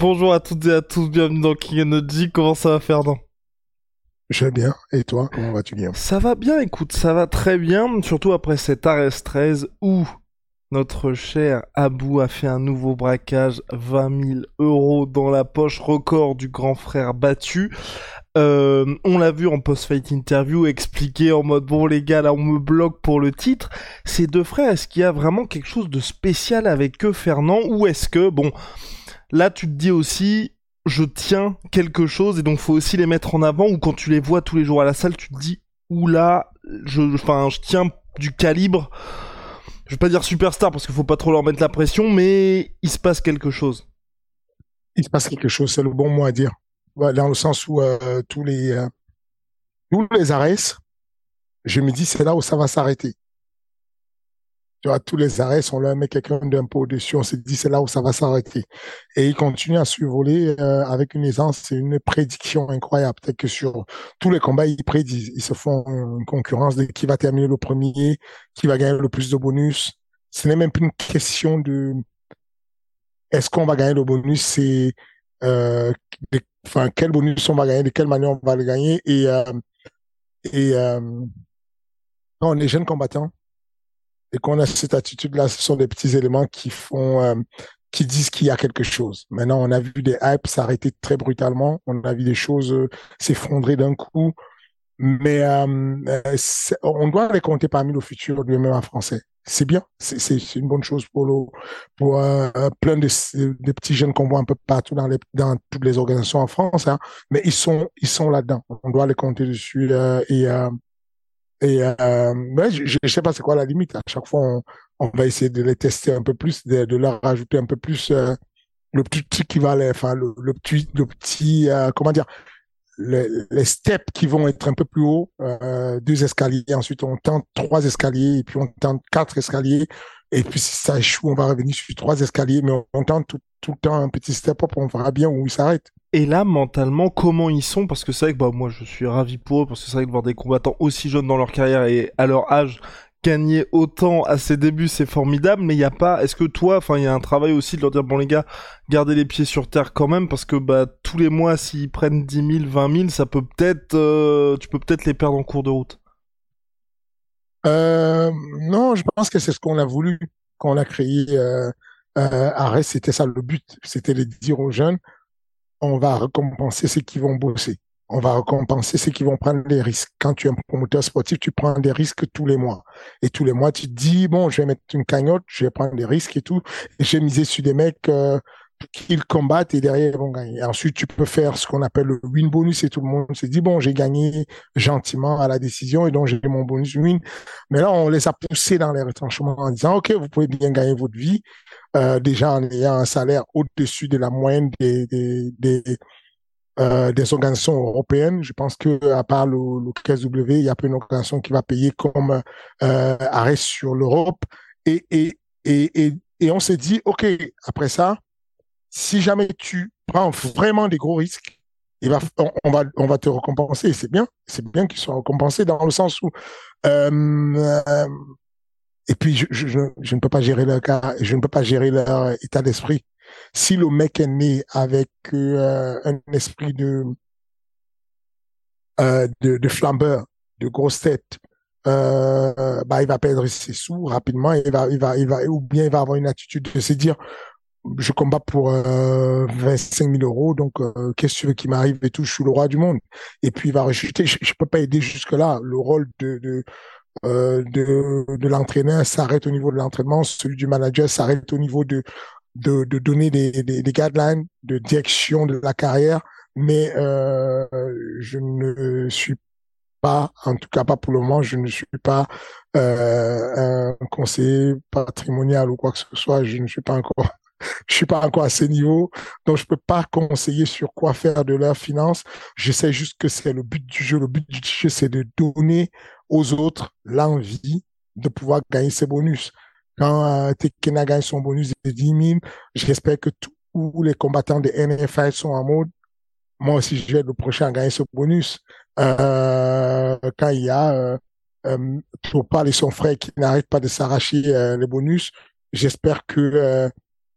Bonjour à toutes et à tous, bienvenue dans King Energy. Comment ça va, Ferdinand Je vais bien. Et toi, comment vas-tu, Guillaume? Ça va bien, écoute, ça va très bien. Surtout après cet RS 13 où notre cher Abou a fait un nouveau braquage, 20 000 euros dans la poche, record du grand frère battu. Euh, on l'a vu en post-fight interview expliquer en mode bon les gars là on me bloque pour le titre. Ces deux frères, est-ce qu'il y a vraiment quelque chose de spécial avec eux Fernand? Ou est-ce que bon là tu te dis aussi je tiens quelque chose et donc faut aussi les mettre en avant ou quand tu les vois tous les jours à la salle tu te dis oula je enfin je tiens du calibre. Je vais pas dire superstar parce qu'il faut pas trop leur mettre la pression mais il se passe quelque chose. Il se passe quelque chose c'est le bon mot à dire. Dans le sens où euh, tous les euh, tous les arrêts je me dis c'est là où ça va s'arrêter tu vois, tous les arrêts sont là, mais quelqu'un d'un peu au-dessus, on se dit c'est là où ça va s'arrêter. Et il continue à survoler euh, avec une aisance, c'est une prédiction incroyable. Peut-être que sur tous les combats, ils prédisent, ils se font une concurrence de qui va terminer le premier, qui va gagner le plus de bonus. Ce n'est même plus une question de est-ce qu'on va gagner le bonus, c'est euh, enfin quel bonus on va gagner, de quelle manière on va le gagner. Et, euh, et euh, non, les jeunes combattants, et qu'on a cette attitude-là, ce sont des petits éléments qui font, euh, qui disent qu'il y a quelque chose. Maintenant, on a vu des hypes s'arrêter très brutalement, on a vu des choses euh, s'effondrer d'un coup, mais euh, on doit les compter parmi le futur du MMA français. C'est bien, c'est une bonne chose pour le, pour plein de, de, petits jeunes qu'on voit un peu partout dans les dans toutes les organisations en France, hein, mais ils sont ils sont là-dedans. On doit les compter dessus et et euh, je ne sais pas c'est quoi la limite. À chaque fois, on, on, va essayer de les tester un peu plus, de, de leur rajouter un peu plus euh, le petit truc qui va aller, enfin le, le petit, le petit, euh, comment dire, les, les, steps qui vont être un peu plus haut, euh, deux escaliers. Ensuite, on tente trois escaliers et puis on tente quatre escaliers. Et puis si ça échoue, on va revenir sur trois escaliers, mais on, tente tout, tout le temps un petit step up, on verra bien où il s'arrête. Et là, mentalement, comment ils sont? Parce que c'est vrai que bah, moi, je suis ravi pour eux, parce que c'est vrai que voir des combattants aussi jeunes dans leur carrière et à leur âge gagner autant à ses débuts, c'est formidable, mais il n'y a pas, est-ce que toi, enfin, il y a un travail aussi de leur dire, bon les gars, gardez les pieds sur terre quand même, parce que bah, tous les mois, s'ils prennent 10 000, 20 000, ça peut peut-être, euh, tu peux peut-être les perdre en cours de route. Euh, non, je pense que c'est ce qu'on a voulu quand on a créé euh, euh, Arrêt, c'était ça le but, c'était de dire aux jeunes, on va récompenser ceux qui vont bosser. On va récompenser ceux qui vont prendre des risques. Quand tu es un promoteur sportif, tu prends des risques tous les mois. Et tous les mois, tu te dis, bon, je vais mettre une cagnotte, je vais prendre des risques et tout. Et j'ai misé sur des mecs euh, qu'ils combattent et derrière, ils vont gagner. ensuite, tu peux faire ce qu'on appelle le win bonus et tout le monde se dit, bon, j'ai gagné gentiment à la décision et donc j'ai mon bonus win. Mais là, on les a poussés dans les retranchements en disant, OK, vous pouvez bien gagner votre vie, euh, déjà en ayant un salaire au-dessus de la moyenne des, des, des, euh, des organisations européennes. Je pense que à part le, le KSW, il y a pas une organisation qui va payer comme euh, arrêt sur l'Europe. Et, et, et, et on s'est dit, OK, après ça, si jamais tu prends vraiment des gros risques, on, va, on va te récompenser. C'est bien, c'est bien qu'ils soient récompensés dans le sens où euh, euh et puis, je, je, je, ne peux pas gérer leur cas, je ne peux pas gérer leur état d'esprit. Si le mec est né avec euh, un esprit de, euh, de, de flambeur, de grosse tête, euh, bah, il va perdre ses sous rapidement. Il va, il va, il va, ou bien il va avoir une attitude de se dire, je combats pour euh, 25 000 euros, donc euh, qu'est-ce que qui m'arrive et tout, je suis le roi du monde. Et puis il va rejeter. Je, je peux pas aider jusque là. Le rôle de, de euh, de, de l'entraîneur s'arrête au niveau de l'entraînement, celui du manager s'arrête au niveau de de, de donner des, des, des, guidelines de direction de la carrière, mais euh, je ne suis pas, en tout cas pas pour le moment, je ne suis pas euh, un conseiller patrimonial ou quoi que ce soit. Je ne suis pas encore, je suis pas encore à ce niveau, donc je peux pas conseiller sur quoi faire de leurs finances. Je sais juste que c'est le but du jeu. Le but du jeu, c'est de donner aux autres l'envie de pouvoir gagner ces bonus. Quand euh, Tekena gagne son bonus de 10 000, j'espère que tous les combattants de NFL sont en mode moi aussi je vais être le prochain à gagner ce bonus. Euh, quand il y a euh, euh, et son frère qui n'arrêtent pas de s'arracher euh, les bonus, j'espère que euh,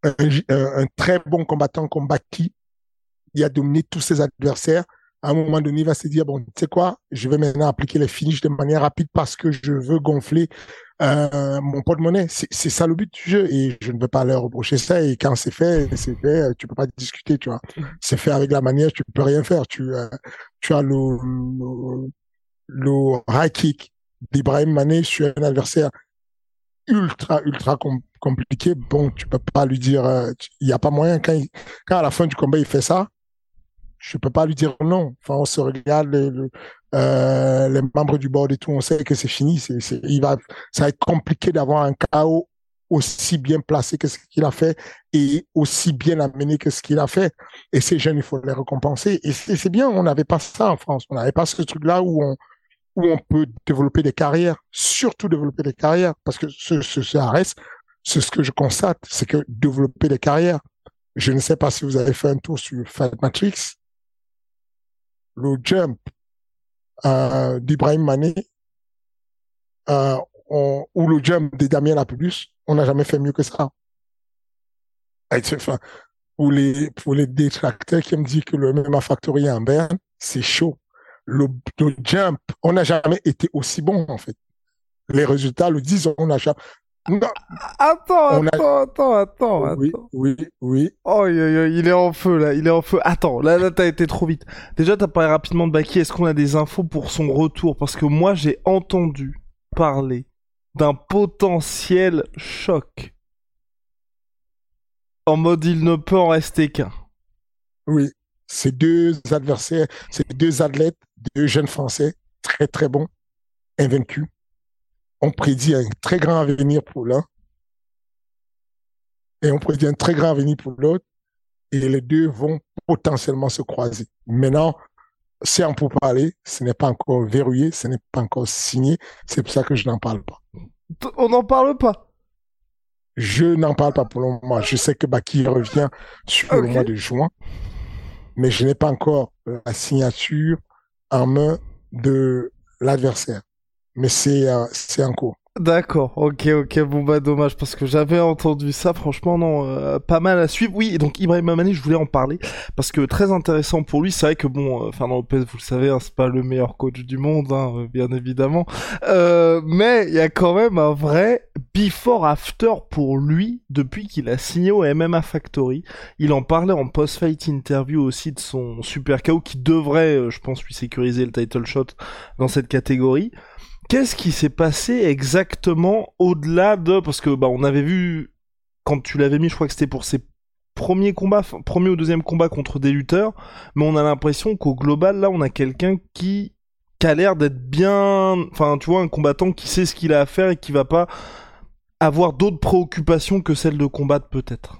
un, très bon combattant comme Baki, il a dominé tous ses adversaires, à un moment donné, il va se dire, bon, tu sais quoi, je vais maintenant appliquer les finishes de manière rapide parce que je veux gonfler euh, mon porte-monnaie. C'est ça le but du jeu et je ne veux pas leur reprocher ça. Et quand c'est fait, c'est fait, tu peux pas discuter, tu vois. C'est fait avec la manière, tu peux rien faire. Tu, euh, tu as le, le, le high kick d'Ibrahim Mané sur un adversaire ultra, ultra compliqué. Bon, tu peux pas lui dire, euh, il n'y a pas moyen quand, quand à la fin du combat il fait ça je peux pas lui dire non. Enfin, on se regarde les, euh, membres du board et tout, on sait que c'est fini. C'est, il va, ça va être compliqué d'avoir un chaos aussi bien placé que ce qu'il a fait et aussi bien amené que ce qu'il a fait. Et ces jeunes, il faut les récompenser. Et c'est bien, on n'avait pas ça en France. On n'avait pas ce truc-là où on, où on peut développer des carrières, surtout développer des carrières, parce que ce, ce, ce c'est ce que je constate, c'est que développer des carrières. Je ne sais pas si vous avez fait un tour sur Fight Matrix le jump euh, d'Ibrahim Mané euh, ou le jump de Damien Lapulus, on n'a jamais fait mieux que ça. Enfin, pour les, pour les détracteurs qui me disent que le MMA Factory en Berne, c'est chaud. Le, le, jump, on n'a jamais été aussi bon, en fait. Les résultats le disent, on n'a jamais, Attends, attends, attends, attends, Oui, oui, oui. Oh, il est en feu là, il est en feu. Attends, là, là, t'as été trop vite. Déjà, t'as parlé rapidement de Baki. Est-ce qu'on a des infos pour son retour? Parce que moi, j'ai entendu parler d'un potentiel choc. En mode, il ne peut en rester qu'un. Oui, ces deux adversaires, ces deux athlètes, deux jeunes Français, très très bons, invaincus on prédit un très grand avenir pour l'un et on prédit un très grand avenir pour l'autre et les deux vont potentiellement se croiser. Maintenant, c'est en parler, ce n'est pas encore verrouillé, ce n'est pas encore signé, c'est pour ça que je n'en parle pas. On n'en parle pas Je n'en parle pas pour le moment. Je sais que Baki revient sur le mois de juin, mais je n'ai pas encore la signature en main de l'adversaire mais c'est euh, en cours. D'accord, ok, ok, bon bah dommage parce que j'avais entendu ça, franchement non, euh, pas mal à suivre. Oui, donc Ibrahim Mamani, je voulais en parler parce que très intéressant pour lui. C'est vrai que bon, euh, Fernand Lopez, vous le savez, hein, c'est pas le meilleur coach du monde, hein, euh, bien évidemment, euh, mais il y a quand même un vrai before-after pour lui depuis qu'il a signé au MMA Factory. Il en parlait en post-fight interview aussi de son super KO qui devrait, je pense, lui sécuriser le title shot dans cette catégorie qu'est-ce qui s'est passé exactement au-delà de parce que bah on avait vu quand tu l'avais mis, je crois que c'était pour ses premiers combats, premier ou deuxième combat contre des lutteurs, mais on a l'impression qu'au global là, on a quelqu'un qui, a l'air d'être bien, enfin tu vois, un combattant qui sait ce qu'il a à faire et qui va pas avoir d'autres préoccupations que celle de combattre peut-être.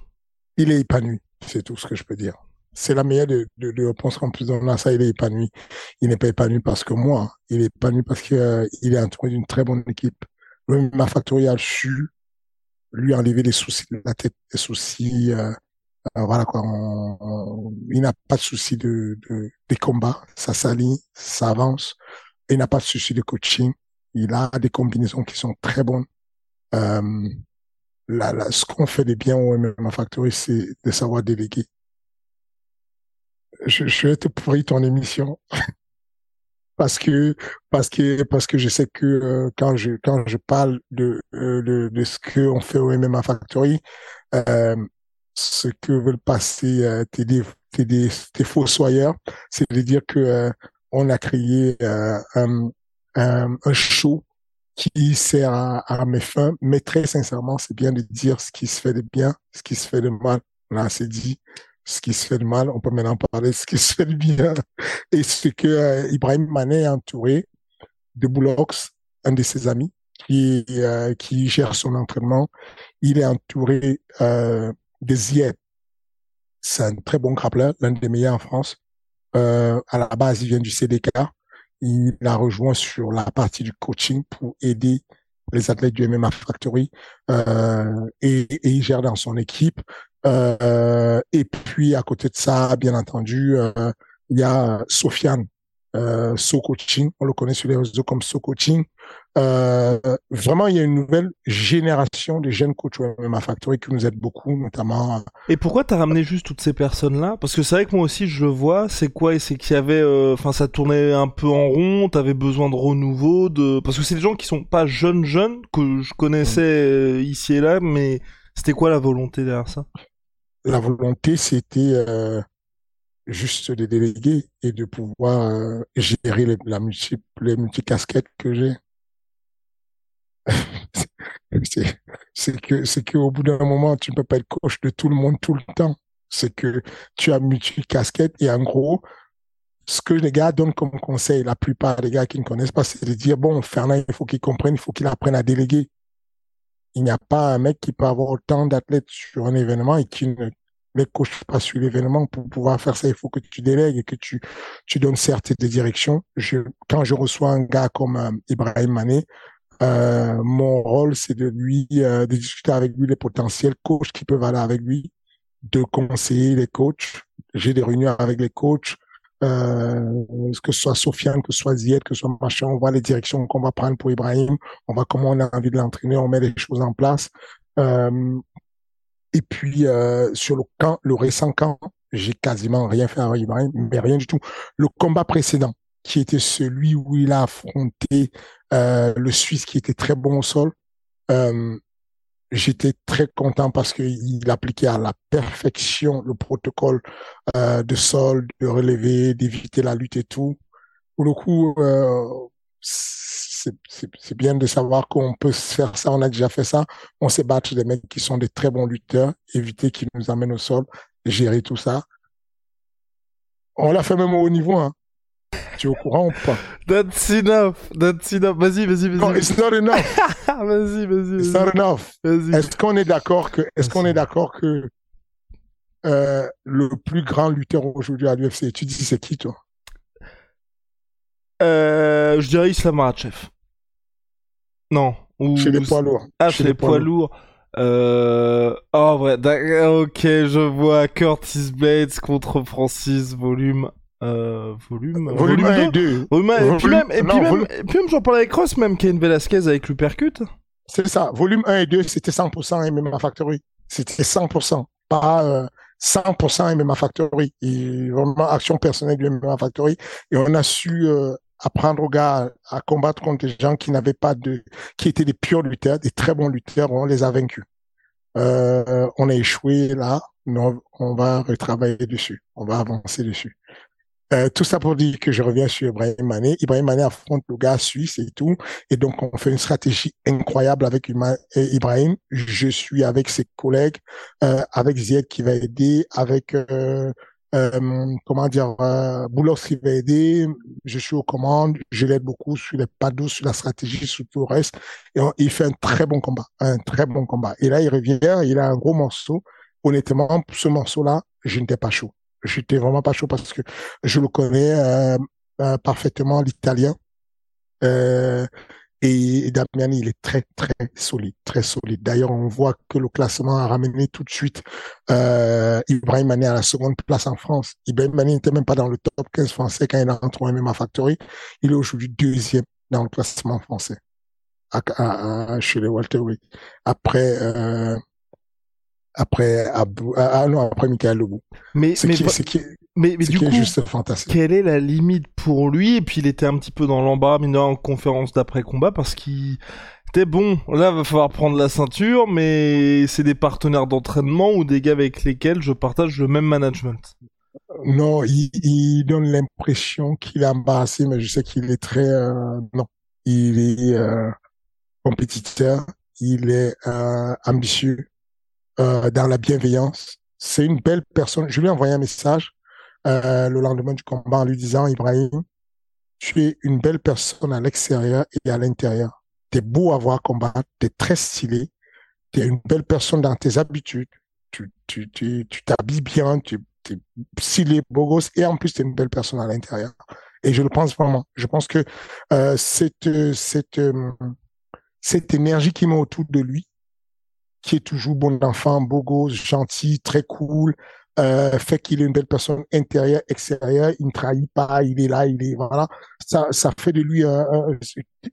Il est épanoui, c'est tout ce que je peux dire c'est la meilleure de, de, de réponses qu'on puisse donner à ça. Il est épanoui. Il n'est pas épanoui parce que moi, il est épanoui parce qu'il euh, est entouré d'une très bonne équipe. Le ma Factorial su lui enlever les soucis de la tête, les soucis, euh, euh, voilà quoi. il n'a pas de soucis de, de, des combats. Ça s'aligne, ça avance. Il n'a pas de soucis de coaching. Il a des combinaisons qui sont très bonnes. Euh, ce qu'on fait de bien au MMA Factory, c'est de savoir déléguer je, je vais te pourrir ton émission. parce que parce que parce que je sais que euh, quand je quand je parle de euh, de, de ce que on fait au MMA Factory euh, ce que veulent passer euh, tes, tes, tes, tes fossoyeurs c'est de dire que on a créé un, un, un, show qui sert à, mes fins. Mais très sincèrement, c'est bien de dire ce qui se fait de bien, ce qui se fait de mal. Là, c'est dit ce qui se fait de mal. On peut maintenant parler de ce qui se fait de bien. Et ce que euh, Ibrahim Mané a entouré de Boulox, un de ses amis, qui, euh, qui gère son entraînement. Il est entouré euh, de Zied. C'est un très bon grappleur, l'un des meilleurs en France. À la base, il vient du CDK. Il a rejoint sur la partie du coaching pour aider les athlètes du MMA Factory et, il gère dans son équipe. Euh, et puis à côté de ça, bien entendu, euh, il y a Sofiane, euh, So Coaching, on le connaît sur les réseaux comme So Coaching. Euh, vraiment, il y a une nouvelle génération de jeunes coachs au MMA Factory qui nous aident beaucoup, notamment. Euh, et pourquoi t'as ramené juste toutes ces personnes-là? Parce que c'est vrai que moi aussi, je vois, c'est quoi C'est qu'il y avait, euh, enfin, ça tournait un peu en rond. T'avais besoin de renouveau, de parce que c'est des gens qui sont pas jeunes jeunes que je connaissais euh, ici et là, mais c'était quoi la volonté derrière ça? La volonté, c'était juste de déléguer et de pouvoir euh, gérer les, la multi, les multicasquettes que j'ai. c'est que c'est que au bout d'un moment, tu ne peux pas être coach de tout le monde tout le temps. C'est que tu as multicasquette et en gros, ce que les gars donnent comme conseil, la plupart des gars qui ne connaissent pas, c'est de dire bon, Fernand, il faut qu'il comprenne, il faut qu'il apprenne à déléguer. Il n'y a pas un mec qui peut avoir autant d'athlètes sur un événement et qui ne les coachs pas sur l'événement pour pouvoir faire ça. Il faut que tu délègues et que tu, tu donnes certes des directions. Je, quand je reçois un gars comme euh, Ibrahim Mané, euh, mon rôle, c'est de lui, euh, de discuter avec lui les potentiels coachs qui peuvent aller avec lui, de conseiller les coachs. J'ai des réunions avec les coachs, que ce soit Sofiane, que ce soit Zied, que ce soit machin, on voit les directions qu'on va prendre pour Ibrahim, on voit comment on a envie de l'entraîner, on met les choses en place. Euh, et puis euh, sur le camp, le récent camp, j'ai quasiment rien fait avec Ibrahim, mais rien du tout. Le combat précédent, qui était celui où il a affronté euh, le Suisse qui était très bon au sol, euh, j'étais très content parce qu'il appliquait à la perfection le protocole euh, de sol, de relever, d'éviter la lutte et tout. Pour le coup, euh, c'est bien de savoir qu'on peut faire ça, on a déjà fait ça. On sait battre des mecs qui sont des très bons lutteurs, éviter qu'ils nous amènent au sol, gérer tout ça. On l'a fait même au haut niveau, hein. Tu es au courant ou pas? That's enough. That's enough. Vas-y, vas-y, vas-y. Non, it's not enough. vas-y, vas-y. It's not enough. Est-ce qu'on est d'accord que, est-ce qu'on est d'accord que euh, le plus grand lutteur aujourd'hui à l'UFC, tu dis c'est qui toi? Euh, Je dirais Islam Makhachev. Non. Ou... Chez les poids lourds. Ah, chez, les, poids, lourds. Euh... Oh, vrai. Ok, je vois Curtis Bates contre Francis, volume. Euh, volume, volume, 1 et 2. Volume 1 et puis même, et puis même, puis même j'en parlais avec Ross, même Ken Velasquez avec l'Upercut. C'est ça. Volume 1 et 2, c'était 100% MMA Factory. C'était 100%. Pas euh, 100% MMA Factory. Et vraiment action personnelle du MMA Factory. Et on a su euh, apprendre aux gars à, combattre contre des gens qui n'avaient pas de, qui étaient des purs lutteurs, des très bons lutteurs, on les a vaincus. Euh, on a échoué là, mais on, va retravailler dessus, on va avancer dessus. Euh, tout ça pour dire que je reviens sur Ibrahim Mané. Ibrahim Mané affronte le gars suisse et tout. Et donc, on fait une stratégie incroyable avec Ibrahim. Je suis avec ses collègues, euh, avec Zied qui va aider, avec euh, euh, comment dire, euh, Boulos qui va aider, je suis aux commandes, je l'aide beaucoup sur les paddles, sur la stratégie, sur tout le reste. Et il fait un très bon combat, un très bon combat. Et là, il revient, il a un gros morceau. Honnêtement, pour ce morceau-là, je n'étais pas chaud. J'étais vraiment pas chaud parce que je le connais euh, euh parfaitement, l'italien. Euh, et Damiani, il est très, très solide, très solide. D'ailleurs, on voit que le classement a ramené tout de suite euh, Ibrahim à la seconde place en France. Ibrahim Mané n'était même pas dans le top 15 français quand il a rentré au MMA Factory. Il est aujourd'hui deuxième dans le classement français à, chez les Walter Après, euh, après Abou, ah, non, après Michael Lebou. Mais, mais, qui, mais, mais du coup, juste fantastique. quelle est la limite pour lui? Et puis il était un petit peu dans l'embarras, mais en conférence d'après-combat, parce qu'il était bon. Là, va falloir prendre la ceinture, mais c'est des partenaires d'entraînement ou des gars avec lesquels je partage le même management. Non, il, il donne l'impression qu'il est embarrassé, mais je sais qu'il est très... Euh, non, il est... Euh, compétiteur, il est euh, ambitieux, euh, dans la bienveillance. C'est une belle personne. Je lui ai envoyé un message euh, le lendemain du combat en lui disant, Ibrahim, tu es une belle personne à l'extérieur et à l'intérieur. Tu es beau à voir combattre, tu es très stylé, tu es une belle personne dans tes habitudes, tu tu tu tu t'habilles bien, tu es stylé, beau gosse, et en plus tu es une belle personne à l'intérieur. Et je le pense vraiment. Je pense que euh, cette cette euh, cette énergie qui met autour de lui, qui est toujours bon enfant, beau gosse, gentil, très cool, euh, fait qu'il est une belle personne intérieure, extérieure, il ne trahit pas, il est là, il est voilà. Ça, ça fait de lui un,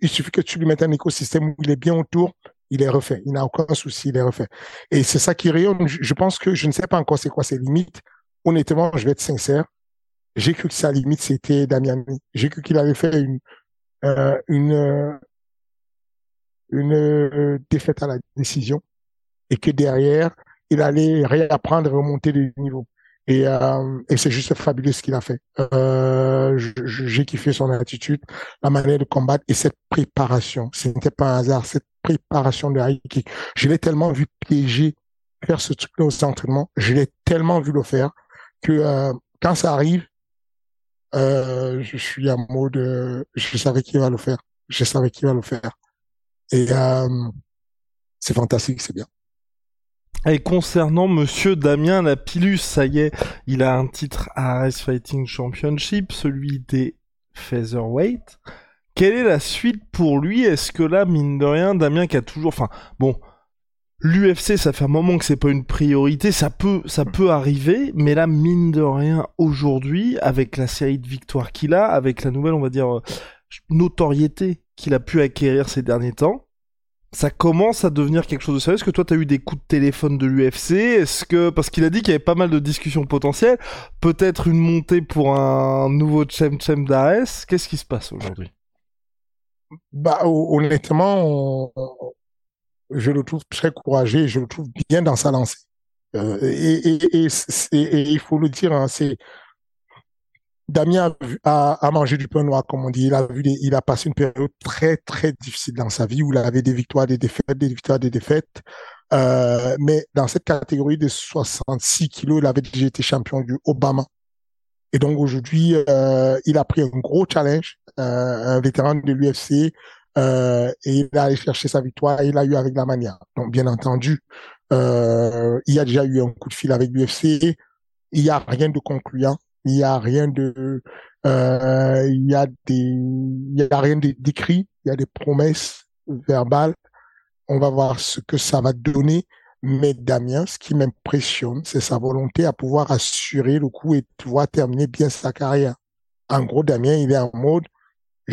il suffit que tu lui mettes un écosystème où il est bien autour, il est refait. Il n'a aucun souci, il est refait. Et c'est ça qui rayonne. Je pense que je ne sais pas encore c'est quoi ses limites. Honnêtement, je vais être sincère. J'ai cru que sa limite c'était Damiani. J'ai cru qu'il avait fait une euh, une euh, une euh, défaite à la décision et que derrière il allait réapprendre, remonter les niveaux. Et, euh, et c'est juste fabuleux ce qu'il a fait. Euh, J'ai kiffé son attitude, la manière de combattre et cette préparation. Ce n'était pas un hasard, cette préparation de high. Je l'ai tellement vu piéger, faire ce truc-là aux entraînements. Je l'ai tellement vu le faire que euh, quand ça arrive, euh, je suis en mode, euh, je savais qu'il va le faire. Je savais qu'il va le faire. Et euh, c'est fantastique, c'est bien. Et concernant Monsieur Damien Lapillus, ça y est, il a un titre ARS Fighting Championship, celui des Featherweight. Quelle est la suite pour lui? Est-ce que là, mine de rien, Damien qui a toujours... Enfin, bon, l'UFC, ça fait un moment que c'est pas une priorité, ça peut, ça peut arriver, mais là, mine de rien, aujourd'hui, avec la série de victoires qu'il a, avec la nouvelle, on va dire, euh, notoriété qu'il a pu acquérir ces derniers temps, ça commence à devenir quelque chose de sérieux. Est-ce que toi, tu as eu des coups de téléphone de l'UFC Est-ce que parce qu'il a dit qu'il y avait pas mal de discussions potentielles, peut-être une montée pour un nouveau Chem Chem d'Ares? Qu'est-ce qui se passe aujourd'hui? Bah honnêtement, je le trouve très courageux, je le trouve bien dans sa lancée. Euh, et, il faut le dire, hein, c'est Damien a, a, mangé du pain noir, comme on dit. Il a, vu il a passé une période très, très difficile dans sa vie où il avait des victoires, des défaites, des victoires, des défaites. Euh, mais dans cette catégorie de 66 kilos, il avait déjà été champion du Obama. Et donc aujourd'hui, euh, il a pris un gros challenge, euh, un vétéran de l'UFC, euh, et il a allé chercher sa victoire et il a eu avec la manière. Donc bien entendu, euh, il a déjà eu un coup de fil avec l'UFC. Il n'y a rien de concluant. Il y a rien de, euh, il y a des, il y a rien d'écrit. Il y a des promesses verbales. On va voir ce que ça va donner. Mais Damien, ce qui m'impressionne, c'est sa volonté à pouvoir assurer le coup et pouvoir terminer bien sa carrière. En gros, Damien, il est en mode,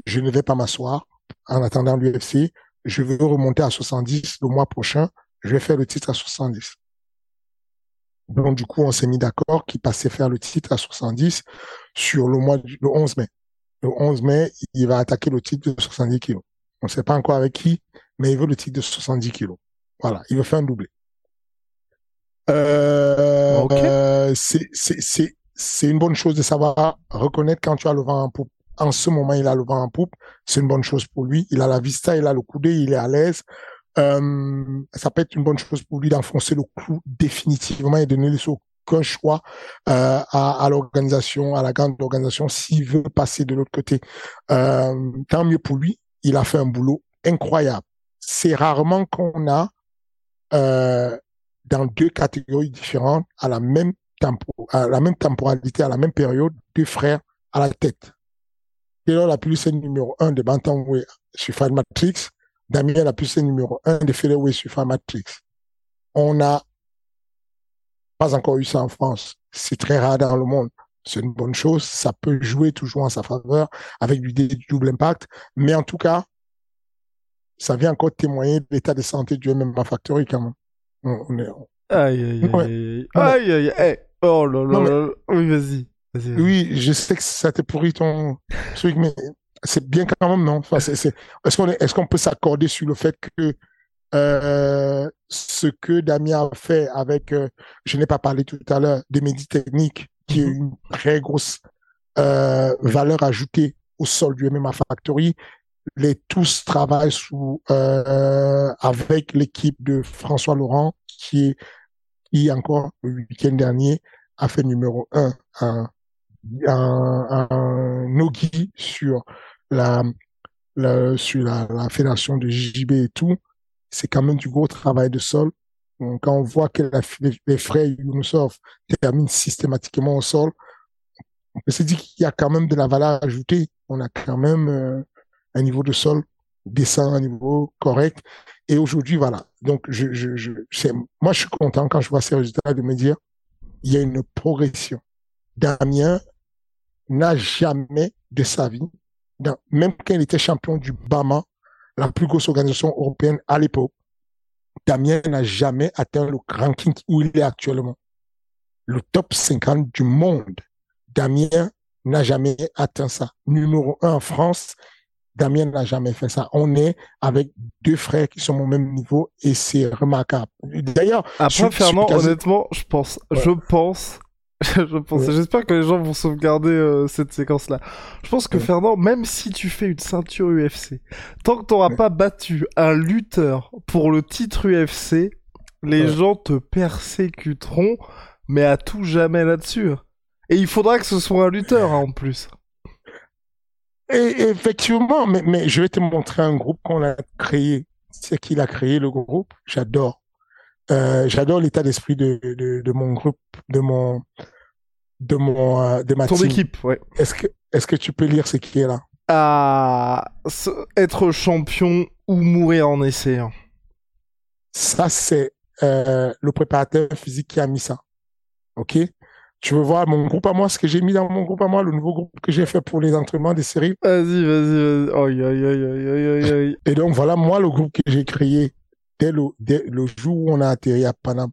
je ne vais pas m'asseoir en attendant l'UFC. Je veux remonter à 70 le mois prochain. Je vais faire le titre à 70. Donc, du coup, on s'est mis d'accord qu'il passait faire le titre à 70 sur le mois du, le 11 mai. Le 11 mai, il va attaquer le titre de 70 kilos. On ne sait pas encore avec qui, mais il veut le titre de 70 kilos. Voilà, il veut faire un doublé. Euh, euh, c'est une bonne chose de savoir reconnaître quand tu as le vent en poupe. En ce moment, il a le vent en poupe. C'est une bonne chose pour lui. Il a la vista, il a le coudé, il est à l'aise. Euh, ça peut être une bonne chose pour lui d'enfoncer le clou définitivement et de ne laisser aucun choix euh, à, l'organisation, à la grande organisation, s'il veut passer de l'autre côté. Euh, tant mieux pour lui, il a fait un boulot incroyable. C'est rarement qu'on a dans deux catégories différentes à la même tempo, à la même temporalité, à la même période, deux frères à la tête. Et là, la plus numéro un de Bantamweight sur Fight Matrix, Damien la puissance numéro un de featherweight sur Matrix. On n'a pas encore eu ça en France. C'est très rare dans le monde. C'est une bonne chose. Ça peut jouer toujours en sa faveur avec du, double impact. Mais en tout cas, ça vient encore témoigner de l'état de santé du MMA Factory quand même. On, est, Aïe, aïe, aïe. Aïe, aïe, aïe. Oh là là, là. Oui, vas-y. Vas oui, je sais que ça te pourrit ton truc, mais c'est bien quand même, non? Enfin, Est-ce qu'on est, est qu'on peut s'accorder sur le fait que euh, ce que Damien a fait avec, euh, je n'ai pas parlé tout à l'heure, des médias techniques, qui est mm-hmm. une très grosse euh, valeur ajoutée au sol du MMA Factory, les tous travaillent sous avec l'équipe de François Laurent qui est qui encore le week-end dernier a fait numéro un un, un, un Nogi sur la, la sur la, fédération de JB et tout. C'est quand même du gros travail de sol. Donc, quand on voit que les, les frères Younousov terminent systématiquement au sol, on peut se dire qu'il y a quand même de la valeur ajoutée. On a quand même euh, un niveau de sol descend à un niveau correct. Et aujourd'hui, voilà. Donc, je, je, je, moi, je suis content quand je vois ces résultats de me dire, il y a une progression. Damien n'a jamais de sa vie, dans, même quand il était champion du BAMA, la plus grosse organisation européenne à l'époque, Damien n'a jamais atteint le ranking où il est actuellement. Le top 50 du monde. Damien n'a jamais atteint ça. Numéro un en France, Damien n'a jamais fait ça. On est avec deux frères qui sont au même niveau et c'est remarquable. D'ailleurs, après Fernand, honnêtement, je pense, je pense, je pense, j'espère que les gens vont sauvegarder euh, cette séquence-là. Je pense que Fernand, même si tu fais une ceinture UFC, tant que t'auras pas battu un lutteur pour le titre UFC, les gens te persécuteront, mais à tout jamais là-dessus. Et il faudra que ce soit un lutteur hein, en plus. Et effectivement, mais, mais je vais te montrer un groupe qu'on a créé. C'est qu'il a créé le groupe? J'adore. Euh, j'adore l'état d'esprit de, de, de, mon groupe, de mon, de mon, euh, de ma Ton équipe, ouais. Est-ce que, est-ce que tu peux lire ce qui est là? Ah, être champion ou mourir en essayant. Ça, c'est euh, le préparateur physique qui a mis ça. Ok? Tu veux voir mon groupe à moi, ce que j'ai mis dans mon groupe à moi, le nouveau groupe que j'ai fait pour les entraînements des séries? Vas-y, vas-y, vas-y. Et donc, voilà, moi, le groupe que j'ai créé dès le, dès le jour où on a atterri à Paname.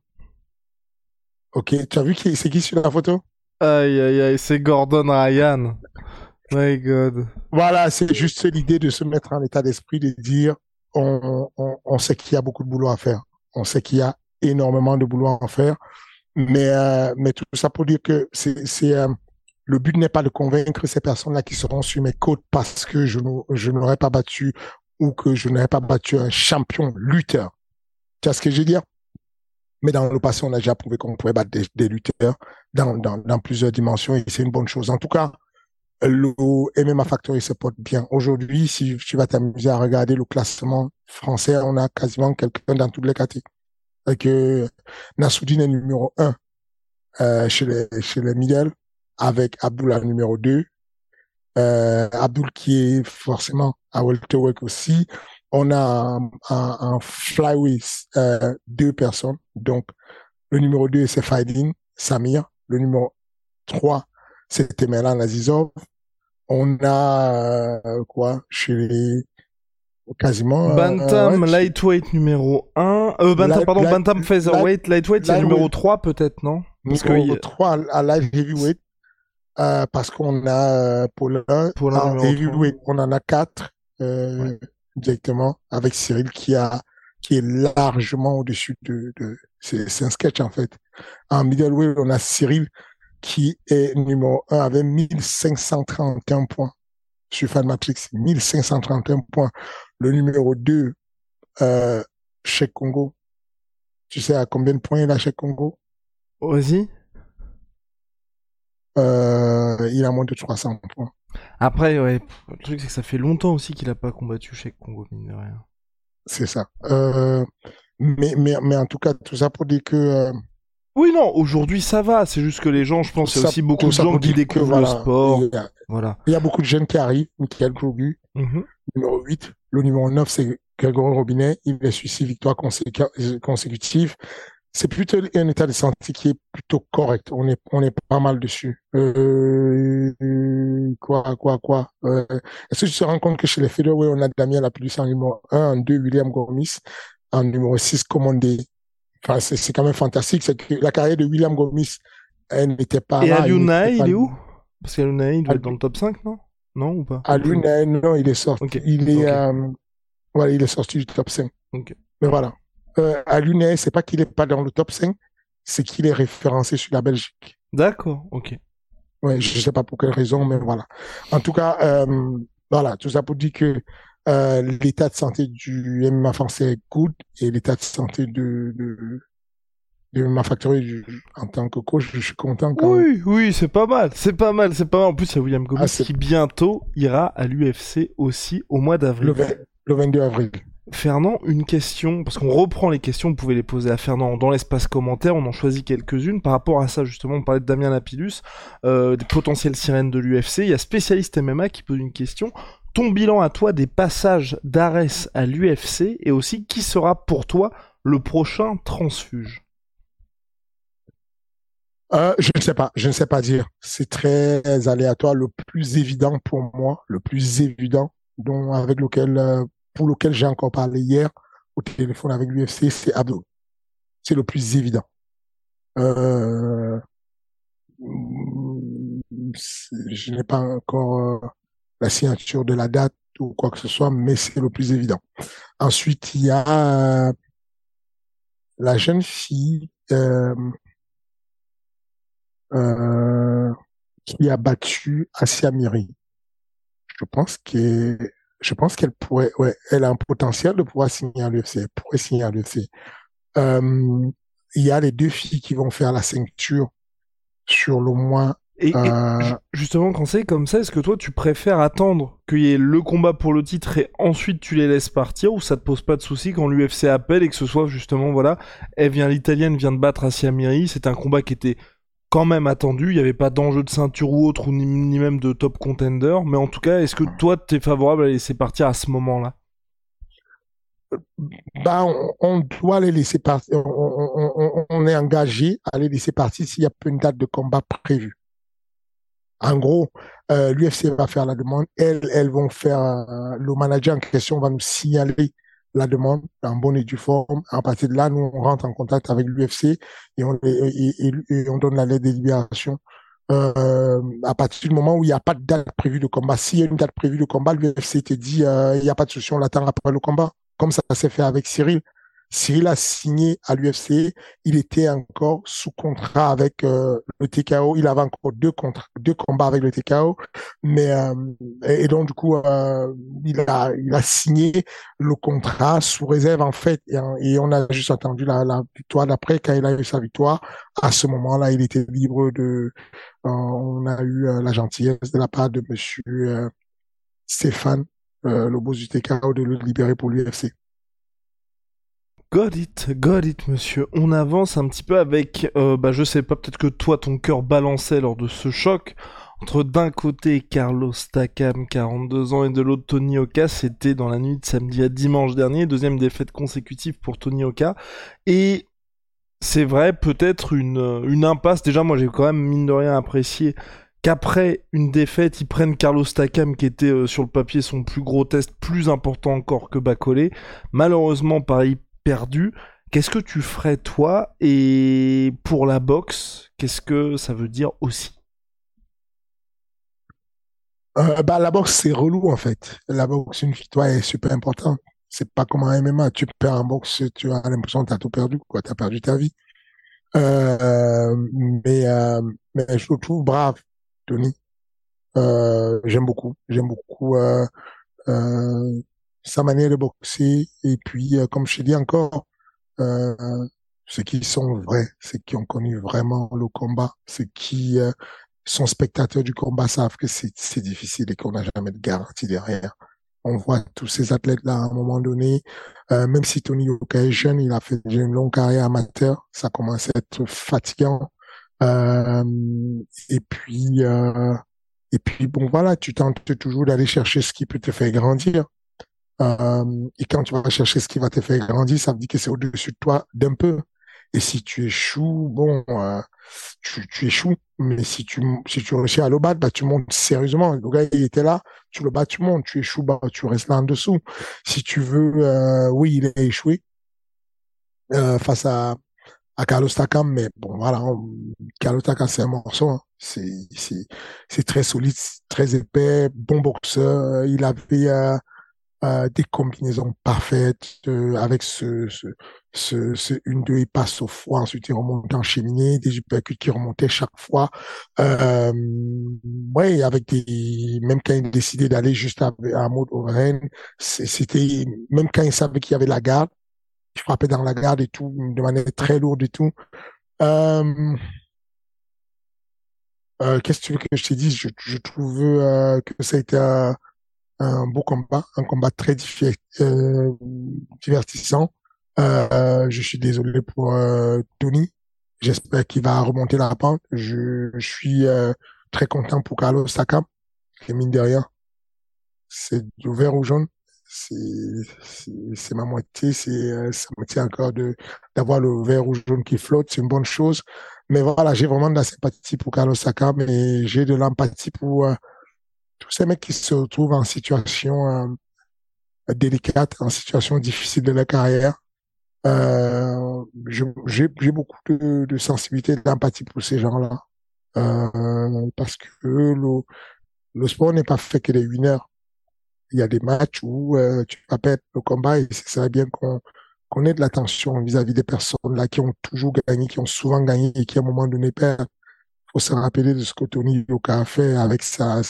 Ok, tu as vu qui, c'est qui sur la photo? Aïe, aïe, aïe, c'est Gordon Ryan. My God. Voilà, c'est juste l'idée de se mettre en état d'esprit, de dire, on, on, on sait qu'il y a beaucoup de boulot à faire. On sait qu'il y a énormément de boulot à faire. Mais, euh, mais tout ça pour dire que c'est, c'est euh, le but n'est pas de convaincre ces personnes-là qui seront sur mes côtes parce que je, je n'aurais pas battu ou que je n'aurais pas battu un champion lutteur. Tu vois ce que je veux dire? Mais dans le passé, on a déjà prouvé qu'on pouvait battre des, lutteurs dans, dans, dans, plusieurs dimensions et c'est une bonne chose. En tout cas, le MMA Factory se porte bien. Aujourd'hui, si tu vas t'amuser à regarder le classement français, on a quasiment quelqu'un dans toutes les catégories que Nassoudine est numéro 1 euh, chez les chez les avec Abdullah numéro 2 euh, Abdul qui est forcément à welterweight aussi. On a un, flyweight euh, deux personnes. Donc le numéro 2 c'est Faidin Samir. Le numéro 3 c'est Temelan Azizov. On a euh, quoi? Chez les quasiment. Euh, Bantam lightweight numéro 1. Euh, Bantam, pardon, Bantam featherweight, lightweight, c'est numéro 3 peut-être, non? Parce numéro 3 à light heavyweight. Euh, parce qu'on a Paulin, Paulin heavyweight, on en a 4 euh, directement avec Cyril qui a qui est largement au-dessus de, de c'est un sketch en fait. En middleweight, on a Cyril qui est numéro 1 avec 1531 points sur Fan Matrix, 1531 points. Le numéro 2, euh, chez Congo. Tu sais à combien de points il a chez Congo? Vas-y. Euh, il a moins de 300 points. Après, ouais, le truc c'est que ça fait longtemps aussi qu'il a pas combattu chez Congo, mine de rien. C'est ça. Euh, mais, mais, mais en tout cas, tout ça pour dire que euh, oui, non, aujourd'hui ça va. C'est juste que les gens, je pense, il y a aussi beaucoup de gens qui découvrent le sport. Il y, a, voilà. il y a beaucoup de jeunes qui arrivent. Michael Grogu, mm-hmm. numéro 8. Le numéro 9, c'est Grégory Robinet. Il est sur six victoires consécutives. C'est plutôt un état de santé qui est plutôt correct. On est, on est pas mal dessus. Euh, quoi, quoi, quoi. Euh, Est-ce que tu te rends compte que chez les Featherweight, on a Damien Lapidus en numéro 1, en 2, William Gomis, en numéro 6, Commandé Enfin, c'est quand même fantastique. C'est que la carrière de William Gomis, elle n'était pas. Et Aluna, il, est où? Parce qu'Aluna, il doit être dans le top 5, non? Non ou pas? Aluna, non, il est sorti. Il est, euh, voilà, il est sorti du top 5. Mais voilà. Euh, Aluna, c'est pas qu'il est pas dans le top 5, c'est qu'il est référencé sur la Belgique. D'accord, ok. Ouais, je sais pas pour quelle raison, mais voilà. En tout cas, euh, voilà, tout ça pour dire que Euh, l'état de santé du MMA français est good et l'état de santé de, de, de MMA Factory en tant que coach, je suis content quand Oui, oui, c'est pas mal, c'est pas mal, c'est pas mal. En plus, il y a William Gomez Ah, qui bientôt ira à l'UFC aussi au mois d'avril. le, 20 le 22 avril. Fernand, une question, parce qu'on reprend les questions, vous pouvez les poser à Fernand dans l'espace commentaire, on en choisit quelques-unes. Par rapport à ça, justement, on parlait de Damien Lapillus, euh, des potentielles sirènes de l'UFC. Il y a spécialiste MMA qui pose une question. Ton bilan à toi des passages d'Ares à l'UFC et aussi qui sera pour toi le prochain transfuge? Euh, je ne sais pas, je ne sais pas dire. C'est très aléatoire. Le plus évident pour moi, le plus évident, avec lequel, euh, pour lequel j'ai encore parlé hier au téléphone avec l'UFC, c'est Abdo. C'est le plus évident. Euh, je n'ai pas encore euh, la signature de la date ou quoi que ce soit, mais c'est le plus évident. Ensuite, il y a euh, la jeune fille. Euh, euh, qui a battu Asia Miri. Je pense que je pense qu'elle pourrait, ouais, elle a un potentiel de pouvoir signer à l'UFC. Elle pourrait signer à l'UFC. Euh, il y a les deux filles qui vont faire la ceinture sur le mois. Et, et Euh, ju- justement, quand c'est comme ça, est-ce que toi, tu préfères attendre qu'il y ait le combat pour le titre et ensuite tu les laisses partir ou ça te pose pas de souci quand l'UFC appelle et que ce soit justement, voilà, elle vient, l'italienne vient de battre Asia Miri, c'est un combat qui était quand même attendu, il n'y avait pas d'enjeu de ceinture ou autre, ni, même de top contender, mais en tout cas, est-ce que toi, t'es favorable à laisser partir à ce moment-là? Bah, on, doit les laisser partir. On, est engagé à les laisser partir s'il n'y a pas une date de combat prévue. En gros, euh, l'UFC va faire la demande. Elles, elles vont faire, euh, le manager en question va nous signaler la demande en bonne et due forme. À partir de là, nous, on rentre en contact avec l'UFC et on, et, et- et on donne la lettre de libération. Euh, à partir du moment où il n'y a pas de date prévue de combat, s'il y a une date prévue de combat, l'UFC te dit, euh, il n'y a pas de souci, on l'attend après le combat. Comme ça s'est fait avec Cyril. Cyril a signé à l'UFC, il était encore sous contrat avec euh, le TKO, il avait encore deux, contrats, deux combats avec le TKO, mais euh, et, donc du coup euh, il a il a signé le contrat sous réserve en fait. Et, on a juste attendu la, la victoire d'après. Quand il a eu sa victoire à ce moment-là il était libre de euh, on a eu euh, la gentillesse de la part de monsieur euh, Stéphane euh, le boss du TKO de le libérer pour l'UFC. Got it, got it, monsieur. On avance un petit peu avec, euh, bah, je sais pas, peut-être que toi, ton cœur balançait lors de ce choc entre d'un côté Carlos Takam, 42 ans, et de l'autre Tony Oka. C'était dans la nuit de samedi à dimanche dernier, deuxième défaite consécutive pour Tony Oka. Et c'est vrai, peut-être une, impasse. Déjà, moi, j'ai quand même, mine de rien, apprécié qu'après une défaite, ils prennent Carlos Takam, qui était euh, sur le papier son plus gros test, plus important encore que Bacolé. Malheureusement, Paris perdu. Qu'est-ce que tu ferais toi et pour la boxe, qu'est-ce que ça veut dire aussi? Euh, bah, la boxe, c'est relou, en fait. La boxe, une victoire est super importante. C'est pas comme un MMA. Tu perds en boxe, tu as l'impression que tu as tout perdu. Tu as perdu ta vie. Euh, mais, euh, mais je trouve brave, Tony. J'aime beaucoup. J'aime beaucoup sa manière de boxer. Et puis, euh, comme je dit encore, euh, ceux qui sont vrais, ceux qui ont connu vraiment le combat, ceux qui euh, sont spectateurs du combat savent que c'est c'est difficile et qu'on n'a jamais de garantie derrière. On voit tous ces athlètes-là à un moment donné, euh, même si Tony Yoka est jeune, il a fait une longue carrière amateur, ça commence à être fatigant. Euh, et puis, euh, et puis bon voilà, tu tentes toujours d'aller chercher ce qui peut te faire grandir. Euh, et quand tu vas chercher ce qui va te faire grandir, ça veut dire que c'est au-dessus de toi d'un peu. Et si tu échoues, bon, euh, tu, tu échoues. Mais si tu, si tu réussis à le battre, bah, tu montes sérieusement. Le gars, il était là, tu le bats, tu montes. Tu échoues, bah, tu restes là en dessous. Si tu veux, euh, oui, il a échoué face à, à Carlos Takam, mais bon, voilà, Carlos Takam, c'est un morceau. hein. C'est, c'est, c'est très solide, très épais, bon boxeur. Il avait, des combinaisons parfaites euh, avec ce, ce, ce, ce, une deux passe au foie ensuite il remonte en cheminée des uppercuts qui remontaient chaque fois. Euh, avec des même quand il décidait d'aller juste à, à mode overhand c'était même quand il savait qu'il y avait la garde il frappait dans la garde et tout de manière très lourde et tout. Euh, euh, qu'est-ce que tu veux que je te dise? Je, trouve que ça a été un, un beau combat, un combat très euh, divertissant. Euh, je suis désolé pour euh, Tony. J'espère qu'il va remonter la pente. Je, suis euh, très content pour Carlos Sakam. Et mine de rien, c'est du vert ou jaune. C'est ma moitié. C'est ça me tient encore de d'avoir le vert ou jaune qui flotte. C'est une bonne chose. Mais voilà, j'ai vraiment de la sympathie pour Carlos Sakam et j'ai de l'empathie pour tous ces mecs qui se retrouvent en situation euh, délicate, en situation difficile de leur carrière. Euh, j'ai beaucoup de, sensibilité, d'empathie pour ces gens-là. Euh, parce que le, le sport n'est pas fait que des winners. Il y a des matchs où tu vas perdre le combat et c'est bien qu'on ait de l'attention vis-à-vis des personnes là qui ont toujours gagné, qui ont souvent gagné et qui à un moment donné perdent. faut se rappeler de ce que Tony Yoka a fait avec sa,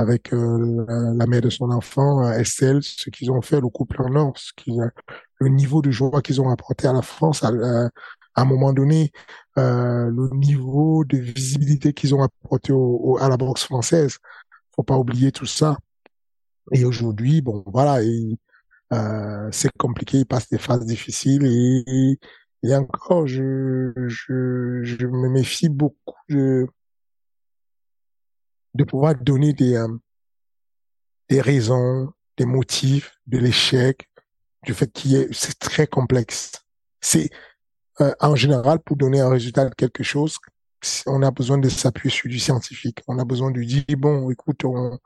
avec euh, la, mère de son enfant, euh, Estelle, ce qu'ils ont fait, le couple en or, ce qui, le niveau de joie qu'ils ont apporté à la France à, un moment donné, euh, le niveau de visibilité qu'ils ont apporté à la boxe française. Faut pas oublier tout ça. Et aujourd'hui, bon, voilà, euh, c'est compliqué, ils passent des phases difficiles et, encore, je, je me méfie beaucoup de de pouvoir donner des, euh, des raisons, des motifs de l'échec, du fait qu'il est, c'est très complexe. C'est, euh, en général, pour donner un résultat de quelque chose, on a besoin de s'appuyer sur du scientifique. On a besoin de dire, bon, écoute, on,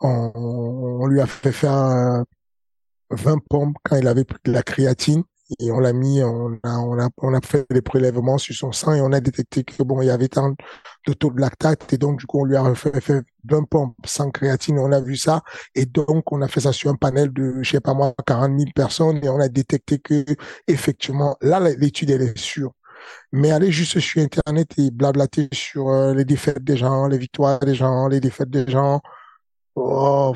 on, on lui a fait faire 20 pompes quand il avait pris de la créatine et on l'a mis, on a, on a, on a fait des prélèvements sur son sang et on a détecté que bon, il y avait tant de taux de lactate et donc du coup on lui a fait, fait 20 pompes sans créatine, on a vu ça et donc on a fait ça sur un panel de, je sais pas moi, 40 000 personnes et on a détecté que effectivement là l'étude elle est sûre. Mais aller juste sur internet et blablater sur euh, les défaites des gens, les victoires des gens, les défaites des gens, oh,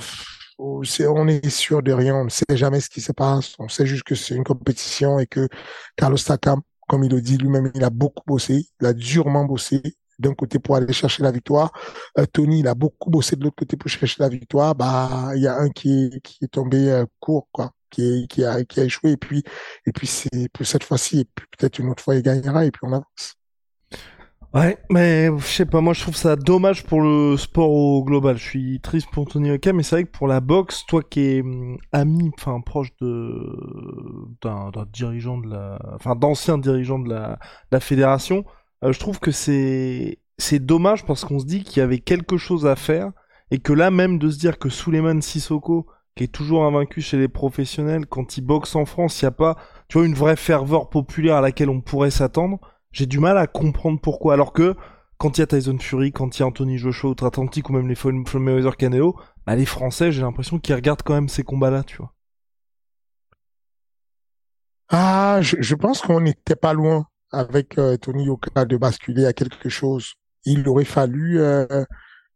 on est sûr de rien, on ne sait jamais ce qui se passe, on sait juste que c'est une compétition et que Carlos Takam, comme il le dit lui-même, il a beaucoup bossé, il a durement bossé d'un côté pour aller chercher la victoire. Euh, Tony, il a beaucoup bossé de l'autre côté pour chercher la victoire. Bah, il y a un qui est, tombé euh, court, quoi, qui, a, échoué. Et puis, et puis c'est pour cette fois-ci, et peut-être une autre fois, il gagnera et puis on avance. Ouais, mais je sais pas, moi je trouve ça dommage pour le sport au global. Je suis triste pour Tony Oka, mais c'est vrai que pour la boxe, toi qui es hum, ami, enfin proche de d'un dirigeant de la, enfin d'ancien dirigeant de la, la fédération, euh, je trouve que c'est c'est dommage parce qu'on se dit qu'il y avait quelque chose à faire et que là même de se dire que Suleiman Sissoko, qui est toujours invaincu chez les professionnels, quand il boxe en France, il n'y a pas, tu vois, une vraie ferveur populaire à laquelle on pourrait s'attendre. J'ai du mal à comprendre pourquoi. Alors que quand il y a Tyson Fury, quand il y a Anthony Joshua outre-Atlantique ou même les Floyd Canelo, bah les Français, j'ai l'impression qu'ils regardent quand même ces combats-là, tu vois. Ah, je, pense qu'on n'était pas loin avec euh, Tony Yoka de basculer à quelque chose. Il aurait fallu, euh,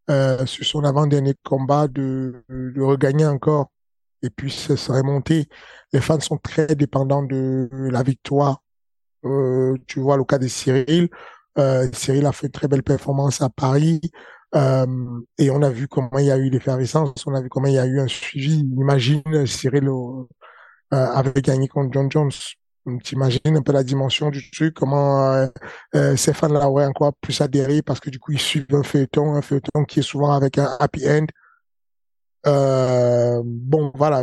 euh, sur son avant-dernier combat, de, de regagner encore. Et puis, serait monté. Les fans sont très dépendants de la victoire tu vois le cas de Cyril. Euh, Cyril a fait une très belle performance à Paris. Euh, et on a vu comment il y a eu l'effervescence, on a vu comment il y a eu un suivi. Imagine Cyril avait gagné contre John Jones. T'imagines un peu la dimension du truc, comment ces fans-là auraient encore plus adhéré parce que du coup ils suivent un feuilleton, un feuilleton qui est souvent avec un happy end. bon, voilà.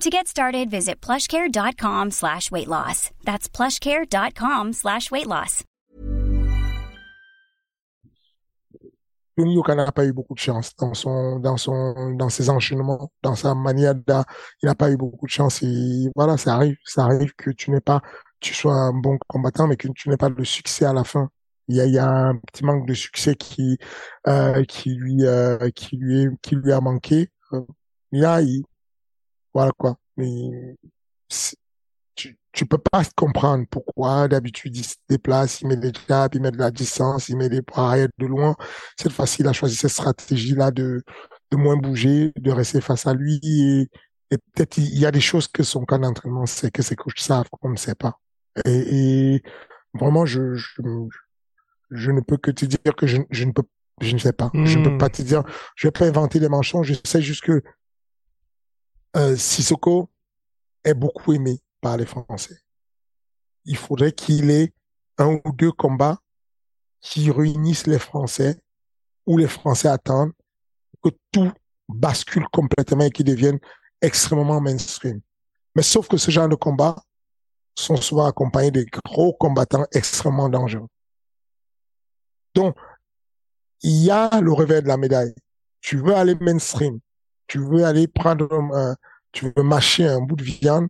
To get started, visit plushcare.com slash weight loss. That's plushcare.com slash weight loss. Tony n'a pas eu beaucoup de chance dans son, dans son, dans ses enchaînements, dans sa manière de, il n'a pas eu beaucoup de chance et voilà, ça arrive, ça arrive que tu n'es pas, tu sois un bon combattant, mais que tu n'aies pas de succès à la fin. Il y a, un petit manque de succès qui, euh, qui lui, euh, qui lui, qui lui a manqué. Euh, là, il, voilà quoi. Mais tu, tu peux pas comprendre pourquoi d'habitude il se déplace, il met des jabs, il met de la distance, il met des poids de loin. Cette fois-ci, il a choisi cette stratégie-là de, de moins bouger, de rester face à lui. Et, et peut-être il y a des choses que son camp d'entraînement sait, que ses coachs savent qu'on ne sait pas. Et, et vraiment, je, je, je, ne peux que te dire que je, je ne peux je ne sais pas. Je ne peux pas te dire, je vais pas inventer des mensonges. Je sais juste que euh, Sissoko est beaucoup aimé par les Français. Il faudrait qu'il ait un ou deux combats qui réunissent les Français, où les Français attendent que tout bascule complètement et qu'ils deviennent extrêmement mainstream. Mais sauf que ce genre de combats sont souvent accompagnés de gros combattants extrêmement dangereux. Donc, il y a le revers de la médaille. Tu veux aller mainstream, tu veux aller prendre un, tu veux mâcher un bout de viande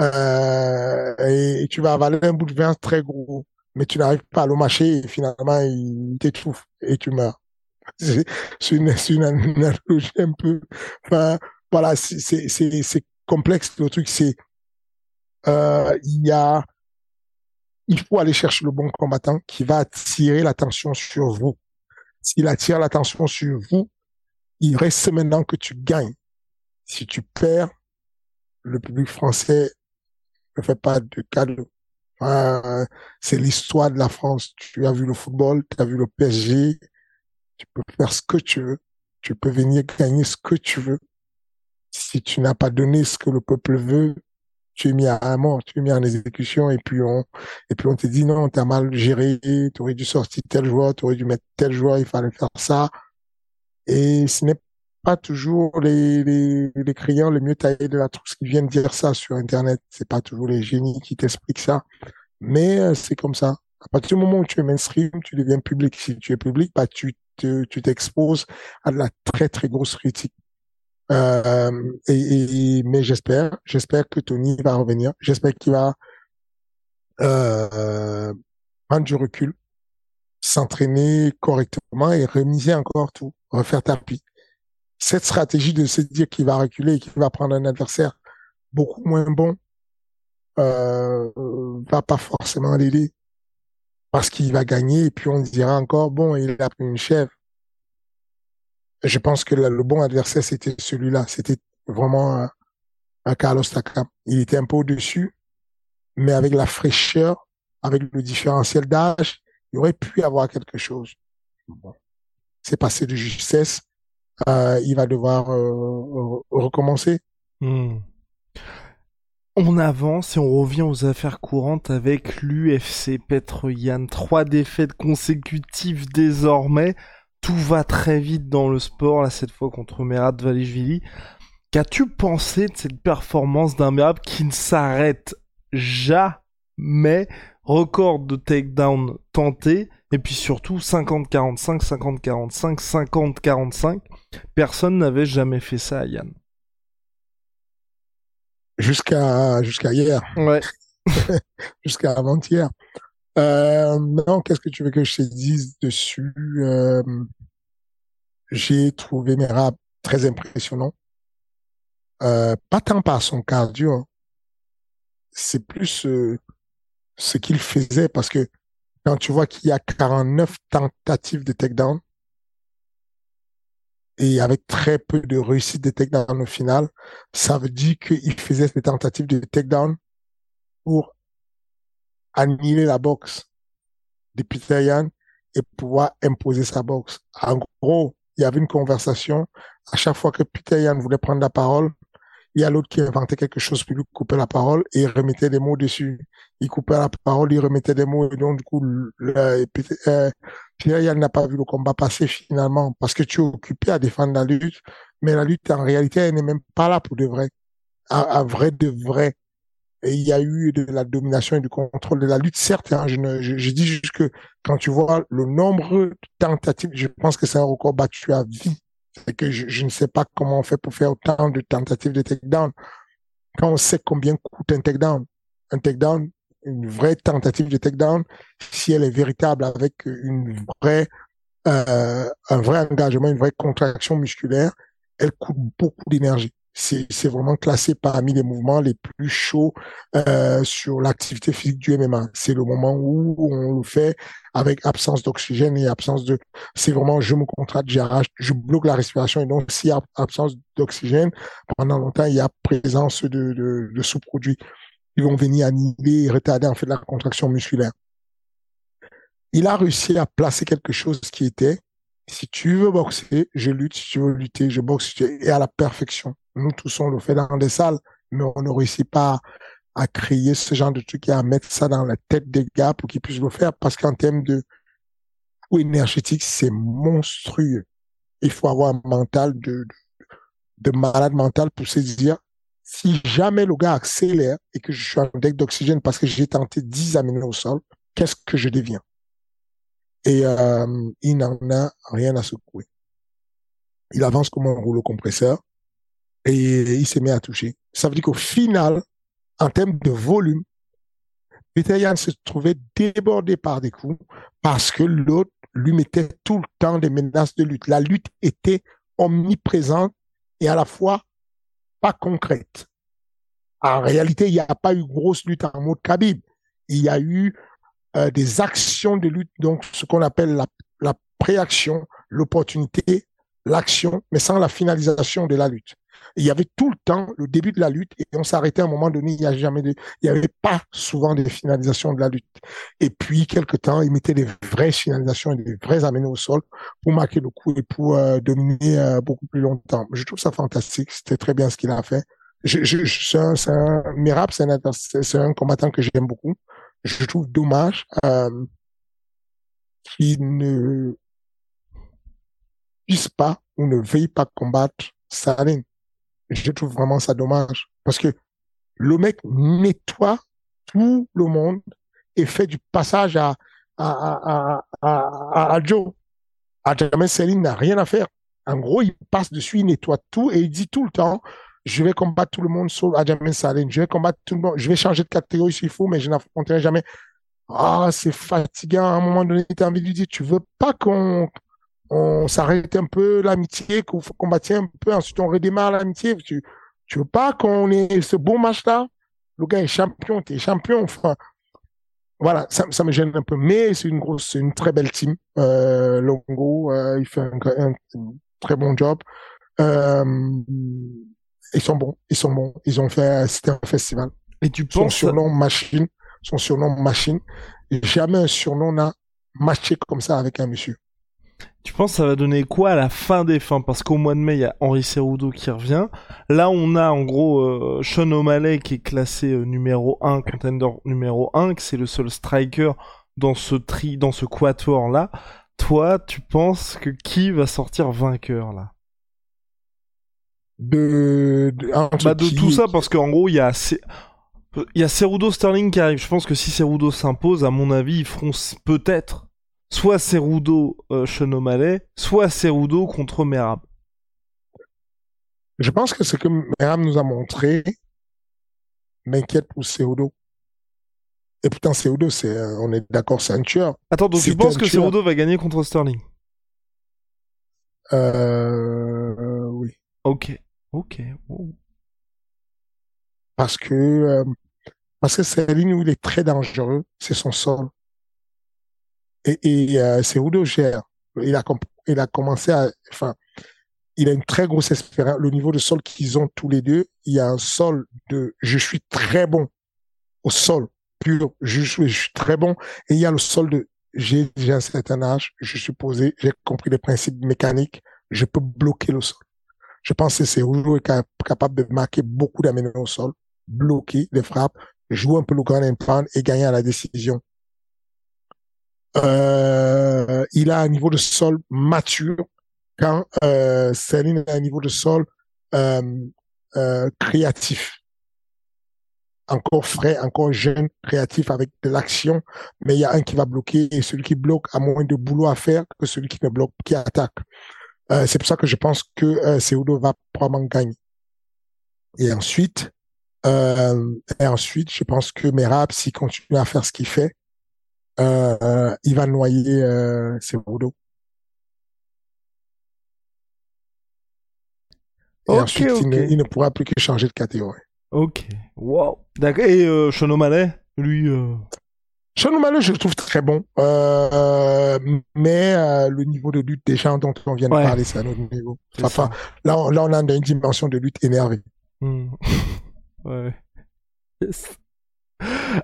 euh, et, tu vas avaler un bout de viande très gros, mais tu n'arrives pas à le mâcher et finalement il t'étouffe et tu meurs. C'est une, une analogie un peu. Enfin, voilà, c'est complexe. Le truc, c'est euh, il y a, il faut aller chercher le bon combattant qui va attirer l'attention sur vous. S'il attire l'attention sur vous, il reste maintenant que tu gagnes. Si tu perds, le public français ne fait pas de cadeau. c'est l'histoire de la France. Tu as vu le football, tu as vu le PSG, tu peux faire ce que tu veux, tu peux venir gagner ce que tu veux. Si tu n'as pas donné ce que le peuple veut, tu es mis à mort, tu es mis en exécution et puis on et puis on te dit non, tu as mal géré, tu aurais dû sortir tel joueur, tu aurais dû mettre tel joueur, il fallait faire ça. Et ce n'est pas toujours les, les, les clients les mieux taillés de la trousse qui viennent dire ça sur Internet. C'est pas toujours les génies qui t'expliquent ça. Mais euh, c'est comme ça. À partir du moment où tu es mainstream, tu deviens public. Si tu es public, bah, tu te, tu t'exposes à de la très, très grosse critique. Euh, et, et, mais j'espère, j'espère que Tony va revenir. J'espère qu'il va euh, prendre du recul, s'entraîner correctement et remiser encore tout, refaire tapis cette stratégie de se dire qu'il va reculer et qu'il va prendre un adversaire beaucoup moins bon euh, va pas forcément l'aider parce qu'il va gagner et puis on dira encore bon il a pris une chèvre. Je pense que le, bon adversaire c'était celui-là, c'était vraiment un, un Carlos Takam. Il était un peu au-dessus, mais avec la fraîcheur, avec le différentiel d'âge, il aurait pu avoir quelque chose. C'est passé de justesse euh, il va devoir euh, recommencer. Hmm. On avance et on revient aux affaires courantes avec l'UFC Yann. Trois défaites consécutives désormais. Tout va très vite dans le sport, là cette fois contre Merab Valishvili. Qu'as-tu pensé de cette performance d'un Merab qui ne s'arrête jamais Record de takedown tenté, et puis surtout 50-45, 50-45, 50-45. Personne n'avait jamais fait ça à Yann. Jusqu'à jusqu'à hier. Ouais. Jusqu'à avant-hier. Euh, non, qu'est-ce que tu veux que je te dise dessus? Euh, J'ai trouvé Merab très impressionnant. Euh, pas tant par son cardio, hein. c'est plus euh, ce qu'il faisait parce que quand tu vois qu'il y a 49 tentatives de takedown et avec très peu de réussite de takedown au final, ça veut dire qu'il faisait des tentatives de takedown pour annihiler la boxe de Peter Yan et pouvoir imposer sa boxe. En gros, il y avait une conversation. À chaque fois que Peter Yan voulait prendre la parole, il y a l'autre qui inventait quelque chose pour lui couper la parole et il remettait des mots dessus. Il coupait la parole, il remettait des mots et donc du coup, le, euh, Pierre n'a pas vu le combat passer finalement parce que tu es occupé à défendre la lutte, mais la lutte en réalité elle n'est même pas là pour de vrai. à, vrai de vrai, il y a eu de la domination et du contrôle de la lutte. Certes, hein, je, je, dis juste que quand tu vois le nombre de tentatives, je pense que c'est un record battu à vie. C'est que je, ne sais pas comment on fait pour faire autant de tentatives de takedown. Quand on sait combien coûte un takedown, un takedown, une vraie tentative de takedown, si elle est véritable avec une vraie, euh, un vrai engagement, une vraie contraction musculaire, elle coûte beaucoup d'énergie c'est vraiment classé parmi les mouvements les plus chauds euh, sur l'activité physique du MMA. C'est le moment où on le fait avec absence d'oxygène et absence de... C'est vraiment, je me contracte, j'arrache, je bloque la respiration. Et donc, s'il y a absence d'oxygène, pendant longtemps, il y a présence de, de, de sous-produits qui vont venir annihiler et retarder en fait la contraction musculaire. Il a réussi à placer quelque chose qui était si tu veux boxer, je lutte. Si tu veux lutter, je boxe. Et à la perfection. Nous tous, on le fait dans des salles, mais on ne réussit pas à créer ce genre de truc et à mettre ça dans la tête des gars pour qu'ils puissent le faire parce qu'en termes de coût énergétique, c'est monstrueux. Il faut avoir un mental de, de, malade mental pour se dire, si jamais le gars accélère et que je suis en deck d'oxygène parce que j'ai tenté 10 amener au sol, qu'est-ce que je deviens? Et euh, il n'en a rien à secouer. Il avance comme un rouleau compresseur et il se met à toucher. Ça veut dire qu'au final, en termes de volume, Peter Yann se trouvait débordé par des coups parce que l'autre lui mettait tout le temps des menaces de lutte. La lutte était omniprésente et à la fois pas concrète. En réalité, il n'y a pas eu grosse lutte en mode Khabib. Il y a eu euh, des actions de lutte, donc ce qu'on appelle la, préaction, l'opportunité, l'action, mais sans la finalisation de la lutte il y avait tout le temps le début de la lutte et on s'arrêtait à un moment donné. Il n'y a jamais de, il y avait pas souvent de finalisation de la lutte. Et puis, quelque temps, il mettait des vraies finalisations et des vrais amenés au sol pour marquer le coup et pour euh, dominer euh, beaucoup plus longtemps. Je trouve ça fantastique. C'était très bien ce qu'il a fait. C'est un, c'est un Mirab, c'est un, c'est un combattant que j'aime beaucoup. Je trouve dommage euh, qu'il ne puisse pas ou ne veuille pas combattre Salim je trouve vraiment ça dommage. Parce que le mec nettoie tout le monde et fait du passage à, à, à, à, Joe. Céline n'a rien à faire. En gros, il passe dessus, il nettoie tout et il dit tout le temps, je vais combattre tout le monde sauf Adjamin Saline. Je vais combattre tout le monde. Je vais changer de catégorie s'il faut, mais je n'affronterai jamais. Ah, c'est fatigant. À un moment donné, tu as envie de lui dire, tu veux pas qu'on on s'arrête un peu l'amitié, qu'on combattait un peu, ensuite on redémarre l'amitié. Tu, tu veux pas qu'on ait ce beau match-là? Le gars est champion, t'es champion, enfin. Voilà, ça, me gêne un peu, mais c'est une grosse, une très belle team. Euh, Longo, euh, il fait un, très bon job. Euh, ils sont bons, ils sont bons. Ils ont fait, c'était un festival. Et tu penses son surnom machine, son surnom machine. jamais un surnom n'a matché comme ça avec un monsieur. Tu penses que ça va donner quoi à la fin des fins? Parce qu'au mois de mai, il y a Henri Cerudo qui revient. Là, on a en gros euh, Sean O'Malley qui est classé euh, numéro 1, contender numéro 1, que c'est le seul striker dans ce tri, dans ce quatuor là. Toi, tu penses que qui va sortir vainqueur là? De, de, bah, de tout ça, parce qu'en gros, il y a il y a Cerudo Sterling qui arrive. Je pense que si Cerudo s'impose, à mon avis, ils feront peut-être soit Cerudo euh, soit Cerudo contre Merab. Je pense que ce que Merab nous a montré m'inquiète pour Cerudo. Et pourtant, Cerudo, c'est, euh, on est d'accord, c'est un tueur. Attends, donc tu penses que Cerudo va gagner contre Sterling? Euh, oui. Ok, ok. Parce que euh, parce que c'est ligne où il est très dangereux, c'est son sol. Et, euh, c'est Udo gère. Il a, il a commencé à, enfin, il a une très grosse expérience. Le niveau de sol qu'ils ont tous les deux, il y a un sol de, je suis très bon au sol pur, je suis, je suis très bon. Et il y a le sol de, j'ai un certain âge, je suis posé, j'ai compris les principes mécaniques, je peux bloquer le sol. Je pense que c'est est capable de marquer beaucoup d'amener au sol, bloquer les frappes, jouer un peu le grand impact et gagner à la décision. Euh, il a un niveau de sol mature quand euh, Céline a un niveau de sol euh, euh, créatif. encore frais, encore jeune, créatif avec de l'action, mais il y a un qui va bloquer et celui qui bloque a moins de boulot à faire que celui qui ne bloque, qui attaque. Euh, c'est pour ça que je pense que euh, Seudo va probablement gagner. Et ensuite, euh, et ensuite, je pense que Merab, s'il continue à faire ce qu'il fait, euh, il va noyer euh, Seudo. Et ensuite, il, ne, ok. il ne pourra plus que changer de catégorie. Ok. Wow. D'accord. Et euh, Sean O'Malley, lui. Sean O'Malley, je le trouve très bon, euh, mais euh, le niveau de lutte des gens dont on vient de Ouais. parler, c'est un autre niveau. Enfin, ça. là, on, là, on a une dimension de lutte énervée. Hmm. ouais.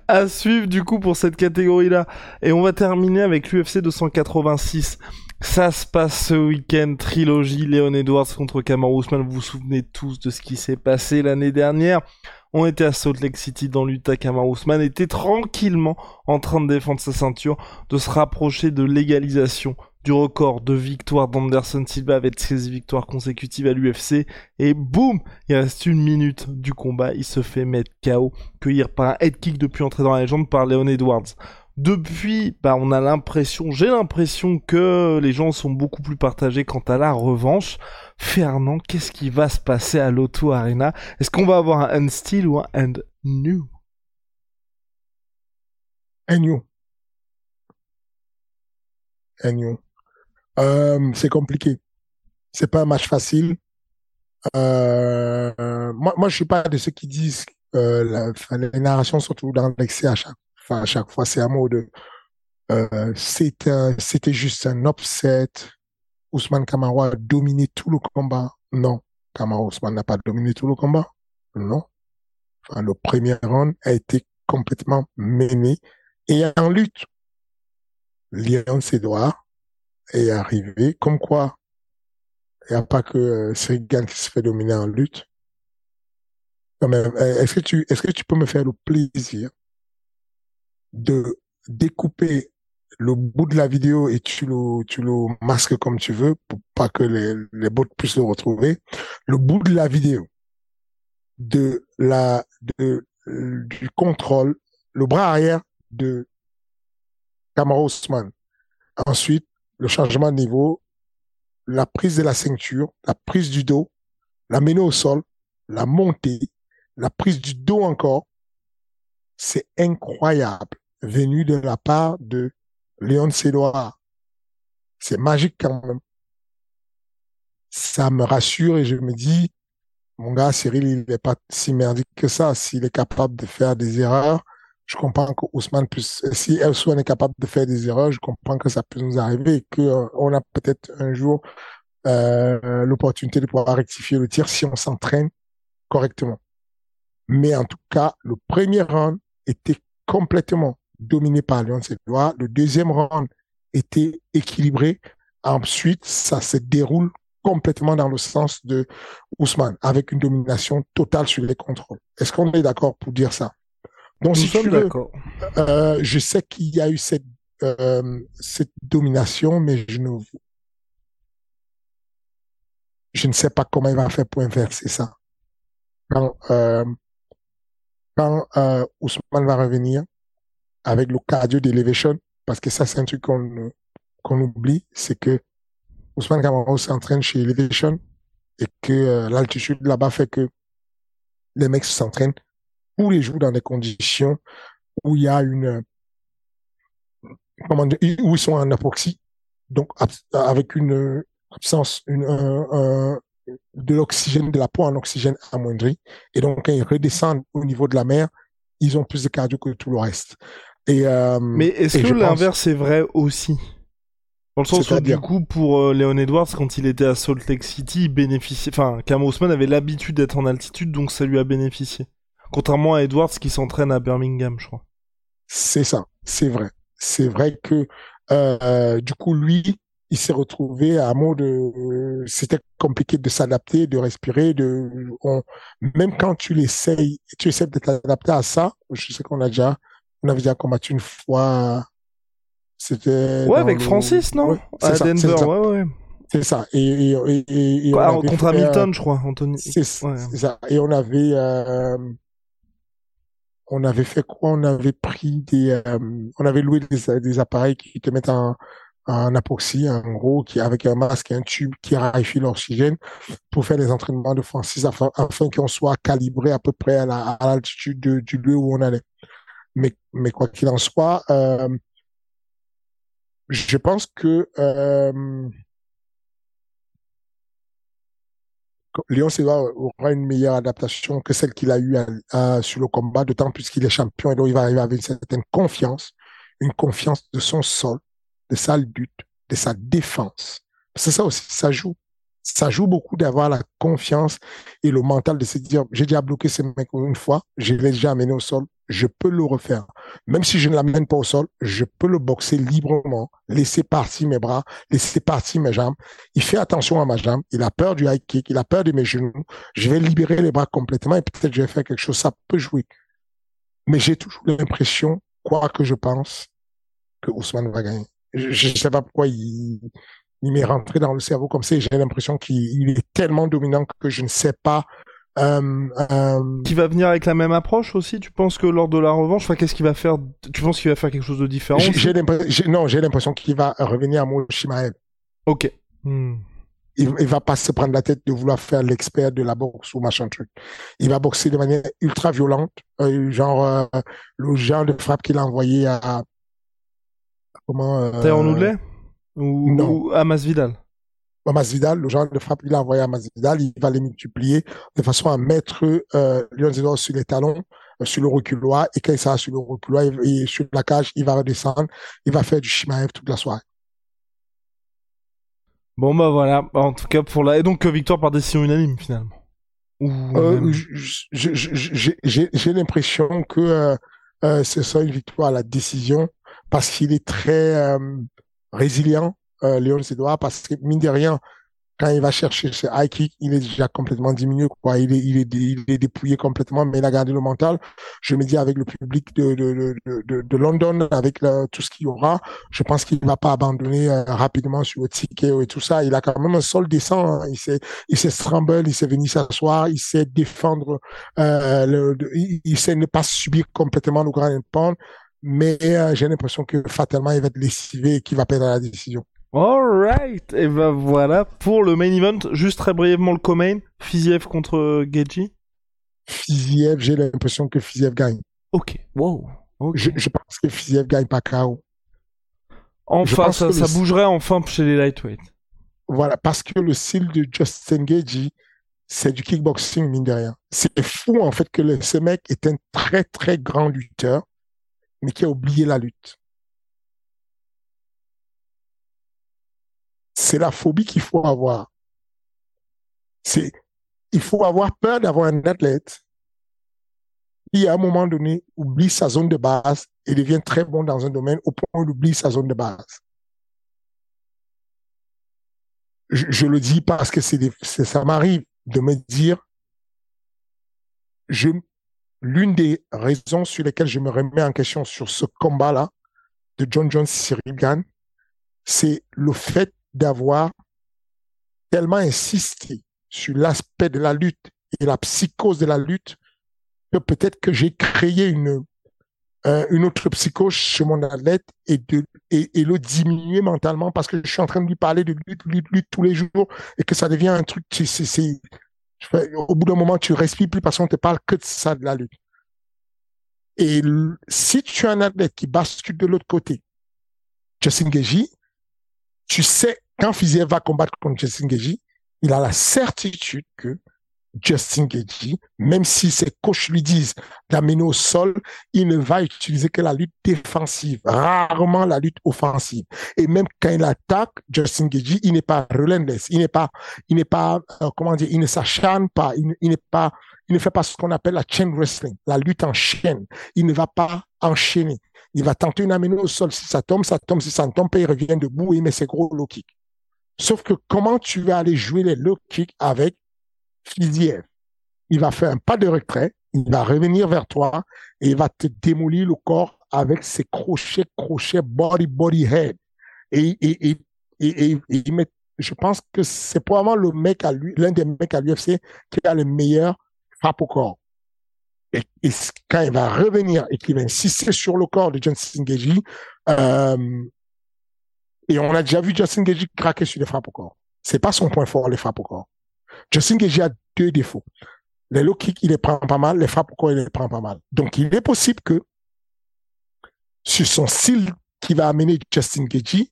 À suivre du coup pour cette catégorie-là. Et on va terminer avec l'UFC 286. Ça se passe ce week-end, trilogie Léon Edwards contre Kamaru Usman. Vous vous souvenez tous de ce qui s'est passé l'année dernière. On était à Salt Lake City dans l'Utah. Kamaru Usman était tranquillement en train de défendre sa ceinture, de se rapprocher de l'égalisation du record de victoires d'Anderson Silva avec 16 victoires consécutives à l'UFC. Et boum, il reste une minute du combat, il se fait mettre KO, cueillir par un head kick depuis entrer dans la légende par Leon Edwards. Depuis, bah, on a l'impression, j'ai l'impression que les gens sont beaucoup plus partagés quant à la revanche. Fernand, qu'est-ce qui va se passer à l'Auto Arena? Est-ce qu'on va avoir un end still ou un end new? Agnew. Agnew. Euh, c'est compliqué. C'est pas un match facile. Euh, moi, moi, je suis pas de ceux qui disent euh, la, les narrations sont toujours dans l'excès à chaque, enfin, à chaque fois. C'est un mot de euh, c'était juste un upset. Ousmane Kamara a dominé tout le combat. Non, Kamara Ousmane n'a pas dominé tout le combat. Non. Enfin, le premier round a été complètement mené et en lutte. Léon Sédoir est arrivé. Comme quoi, il n'y a pas que euh, qui se fait dominer en lutte. Euh, est-ce que tu, est-ce que tu peux me faire le plaisir de découper le bout de la vidéo et tu le, tu le masques comme tu veux pour pas que les, les bots puissent le retrouver? Le bout de la vidéo de la, de, du contrôle, le bras arrière de Kamara Ousmane. Ensuite, le changement de niveau, la prise de la ceinture, la prise du dos, la mener au sol, la montée, la prise du dos encore. C'est incroyable, venu de la part de Léon Sédoir. C'est magique quand même. Ça me rassure et je me dis, mon gars, Cyril, il n'est pas si merdique que ça. S'il est capable de faire des erreurs, je comprends que Ousmane puisse, si Elsouane est capable de faire des erreurs, je comprends que ça peut nous arriver, que euh, on a peut-être un jour euh, l'opportunité de pouvoir rectifier le tir si on s'entraîne correctement. Mais en tout cas, le premier round était complètement dominé par Léon Sédois. Le deuxième round était équilibré. Ensuite, ça se déroule complètement dans le sens de Ousmane, avec une domination totale sur les contrôles. Est-ce qu'on est d'accord pour dire ça? Donc, Nous si sommes d'accord. euh, je sais qu'il y a eu cette, euh, cette domination, mais je ne, je ne sais pas comment il va faire pour inverser ça. Quand, euh, quand euh, Ousmane va revenir avec le cardio d'Elevation, parce que ça, c'est un truc qu'on qu'on oublie, c'est que Ousmane Kamara s'entraîne chez Elevation et que l'altitude là-bas fait que les mecs s'entraînent tous les jours dans des conditions où il y a une comment dire, où ils sont en apoxie, donc avec une absence, une, un- un- de l'oxygène, de la peau en oxygène amoindri, et donc quand ils redescendent au niveau de la mer, ils ont plus de cardio que tout le reste. Et euh, Mais est-ce que pense- l'inverse est vrai aussi? Dans le sens où, du coup, pour euh, Léon Edwards, quand il était à Salt Lake City, il bénéficiait. Enfin, Cam avait l'habitude d'être en altitude, donc ça lui a bénéficié. Contrairement à Edwards qui s'entraîne à Birmingham, je crois. C'est ça, c'est vrai. C'est vrai que euh, du coup, lui, il s'est retrouvé à un mot de... C'était compliqué de s'adapter, de respirer, de... On, même quand tu l'essayes, tu essaies de t'adapter à ça, je sais qu'on a déjà... On avait déjà combattu une fois... C'était... Ouais, avec le- Francis, non? Ouais, À ça, Denver, ça. ouais, ouais. C'est ça. Et, et, et, et- on contre fait, euh, Hamilton, je crois, Anthony. C'est ça. Et on avait... euh, on avait fait quoi? On avait pris des, on avait loué des, appareils qui te mettent en, un apoxy, en gros, avec un masque et un tube qui raréfie l'oxygène pour faire des entraînements de Francis afin, qu'on soit calibré à peu près à l'altitude du lieu où on allait. Mais, mais quoi qu'il en soit, euh, je pense que euh, Léon Silva aura une meilleure adaptation que celle qu'il a eue sur le combat, d'autant plus qu'il est champion et donc il va arriver avec une certaine confiance, une confiance de son sol de sa lutte, de sa défense. C'est ça aussi, ça joue. Ça joue beaucoup d'avoir la confiance et le mental de se dire, j'ai déjà bloqué ce mec une fois, je l'ai déjà amené au sol, je peux le refaire. Même si je ne l'amène pas au sol, je peux le boxer librement, laisser partir mes bras, laisser partir mes jambes. Il fait attention à ma jambe, il a peur du high kick, il a peur de mes genoux. Je vais libérer les bras complètement et peut-être je vais faire quelque chose, ça peut jouer. Mais j'ai toujours l'impression, quoi que je pense, que Ousmane va gagner je ne sais pas pourquoi il, il m'est rentré dans le cerveau comme ça. J'ai l'impression qu'il est tellement dominant que je ne sais pas. Euh, euh... Qui va venir avec la même approche aussi Tu penses que lors de la revanche, enfin, qu'est-ce qu'il va faire? Tu penses qu'il va faire quelque chose de différent j'ai, Non, j'ai l'impression qu'il va revenir à Moshimaev. Ok. Hmm. Il, il va pas se prendre la tête de vouloir faire l'expert de la boxe ou machin truc. Il va boxer de manière ultra violente, euh, genre le genre de frappe qu'il a envoyé à, Comment euh... en Oudley ou, ou à Masvidal Masvidal, le genre de frappe qu'il a envoyé à Masvidal, il va les multiplier de façon à mettre euh, Leon sur les talons, euh, sur le reculoir, et quand il sera sur le reculoir et, sur la cage, il va redescendre, il va faire du Shimaev toute la soirée. Bon bah voilà, en tout cas pour la... Et donc euh, victoire par décision unanime finalement euh, J'ai l'impression que euh, euh, ce sera une victoire à la décision parce qu'il est très euh, résilient, euh, Léon Sédois, parce que mine de rien, quand il va chercher ce high kick, il est déjà complètement diminué, quoi. Il est, il est, il est dépouillé complètement, mais il a gardé le mental. Je me dis avec le public de, de, de, de, London, avec tout ce qu'il y aura, je pense qu'il va pas abandonner euh, rapidement sur le ticket et tout ça. Il a quand même un sol décent. Hein. Il sait, il sait scramble, il sait venir s'asseoir, il sait défendre, euh, le, il, sait ne pas subir complètement le grand pound mais euh, j'ai l'impression que fatalement il va être lessivé et qu'il va perdre la décision. Alright, et ben voilà pour le main event. Juste très brièvement le co-main, Fiziev contre Geji. Fiziev, j'ai l'impression que Fiziev gagne. Ok, wow. Je, pense que Fiziev gagne pas KO. Enfin, ça, bougerait enfin chez les lightweights. Voilà, parce que le style de Justin Geji, c'est du kickboxing, mine de rien. C'est fou, en fait, que ce mec est un très, très grand lutteur mais qui a oublié la lutte. C'est la phobie qu'il faut avoir. C'est, il faut avoir peur d'avoir un athlète qui, à un moment donné, oublie sa zone de base et devient très bon dans un domaine au point où il oublie sa zone de base. Je, le dis parce que c'est, ça m'arrive de me dire, je, l'une des raisons sur lesquelles je me remets en question sur ce combat-là de John Jones Cyril Gann, c'est le fait d'avoir tellement insisté sur l'aspect de la lutte et la psychose de la lutte que peut-être que j'ai créé une euh, une autre psychose chez mon athlète et de et, le diminuer mentalement parce que je suis en train de lui parler de lutte lutte lutte tous les jours et que ça devient un truc c'est au bout d'un moment, tu respires plus parce qu'on te parle que de ça, de la lutte. Et si tu as un athlète qui bascule de l'autre côté, Justin Geji, tu sais, quand Fiziev va combattre contre Justin Geji, il a la certitude que Justin Gagey, même si ses coachs lui disent d'amener au sol, il ne va utiliser que la lutte défensive, rarement la lutte offensive. Et même quand il attaque, Justin Gagey, il n'est pas relentless, il n'est pas, il n'est pas, euh, comment dire, il ne s'acharne pas, il n'est pas, il ne fait pas ce qu'on appelle la chain wrestling, la lutte en chaîne. Il ne va pas enchaîner. Il va tenter une amener au sol. Si ça tombe, ça tombe. Si ça ne tombe pas, il revient debout et il met ses gros low kicks. Sauf que comment tu vas aller jouer les low kicks avec Fiziev? Il va faire un pas de retrait, il va revenir vers toi et il va te démolir le corps avec ses crochets, crochets, body, body, head. Et, et, et, je pense que c'est probablement le mec à lui, l'un des mecs à l'UFC qui a le meilleur frappe au corps. Et, quand il va revenir et qu'il va insister sur le corps de Justin Gagey, euh, et on a déjà vu Justin Gagey craquer sur les frappes au corps. C'est pas son point fort, les frappes au corps. Justin Gagey a deux défauts. Les low kicks, il les prend pas mal, les frappes au corps, il les prend pas mal. Donc, il est possible que sur son style qui va amener Justin Gagey,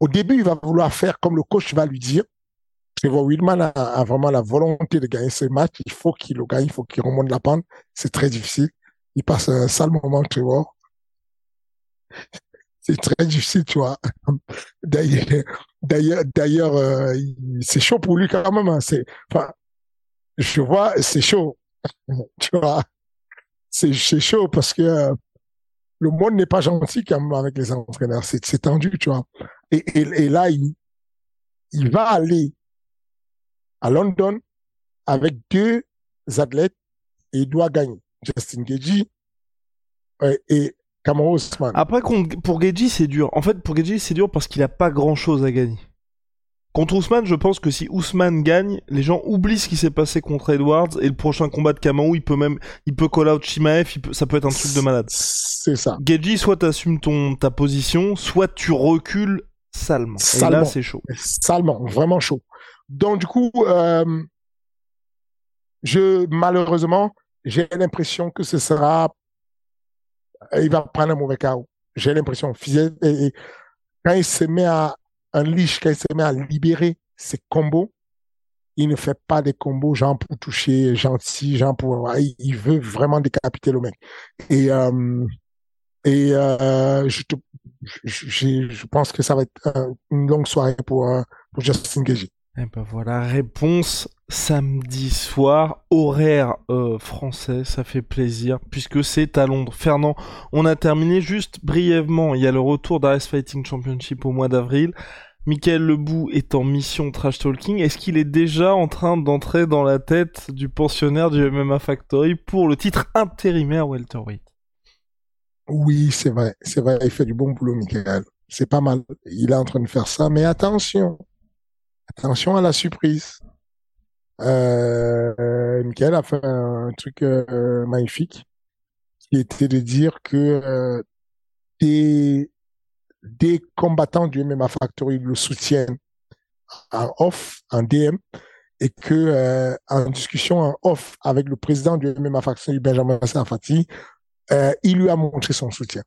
au début, il va vouloir faire comme le coach va lui dire. Trevor Willman a, vraiment la volonté de gagner ce match. Il faut qu'il le gagne, il faut qu'il remonte la pente. C'est très difficile. Il passe un sale moment, Trevor. C'est très difficile, tu vois. D'ailleurs, euh, c'est chaud pour lui quand même. Hein. Enfin, je vois, c'est chaud. tu vois, c'est chaud parce que euh, le monde n'est pas gentil quand même avec les entraîneurs. C'est tendu, tu vois. Et, là, il va aller à London avec deux athlètes et il doit gagner. Justin Gagey et Cameron Ousmane. Après, pour Gagey, c'est dur. En fait, pour Gagey, c'est dur parce qu'il n'a pas grand chose à gagner. Contre Ousmane, je pense que si Ousmane gagne, les gens oublient ce qui s'est passé contre Edwards et le prochain combat de Kamau, il peut même, il peut call out Chimaev, ça peut être un truc de malade. C'est ça. Geji, soit t'assumes ton, ta position, soit tu recules salement. Et là, c'est chaud. Salement, vraiment chaud. Donc, du coup, euh, je, malheureusement, j'ai l'impression que ce sera, il va prendre un mauvais chaos. J'ai l'impression, quand il se met à, un liche, quand il se met à libérer ses combos, il ne fait pas des combos genre pour toucher gentil, genre pour il veut vraiment décapiter le mec. Et euh, et euh, je, pense que ça va être une longue soirée pour pour Justin Gagey. Et eh ben voilà, réponse samedi soir, horaire euh, français, ça fait plaisir, puisque c'est à Londres. Fernand, on a terminé juste brièvement, il y a le retour d'Ice Fighting Championship au mois d'avril. Michael Lebou est en mission trash talking. Est-ce qu'il est déjà en train d'entrer dans la tête du pensionnaire du MMA Factory pour le titre intérimaire welterweight? Oui, c'est vrai, c'est vrai, il fait du bon boulot, Michael. C'est pas mal. Il est en train de faire ça, mais attention, Attention à la surprise. Euh, Michael a fait un truc euh, magnifique qui était de dire que euh, des, combattants du MMA Factory le soutiennent en off, en DM, et que euh, en discussion en off avec le président du MMA Factory, Benjamin Safati, euh, il lui a montré son soutien.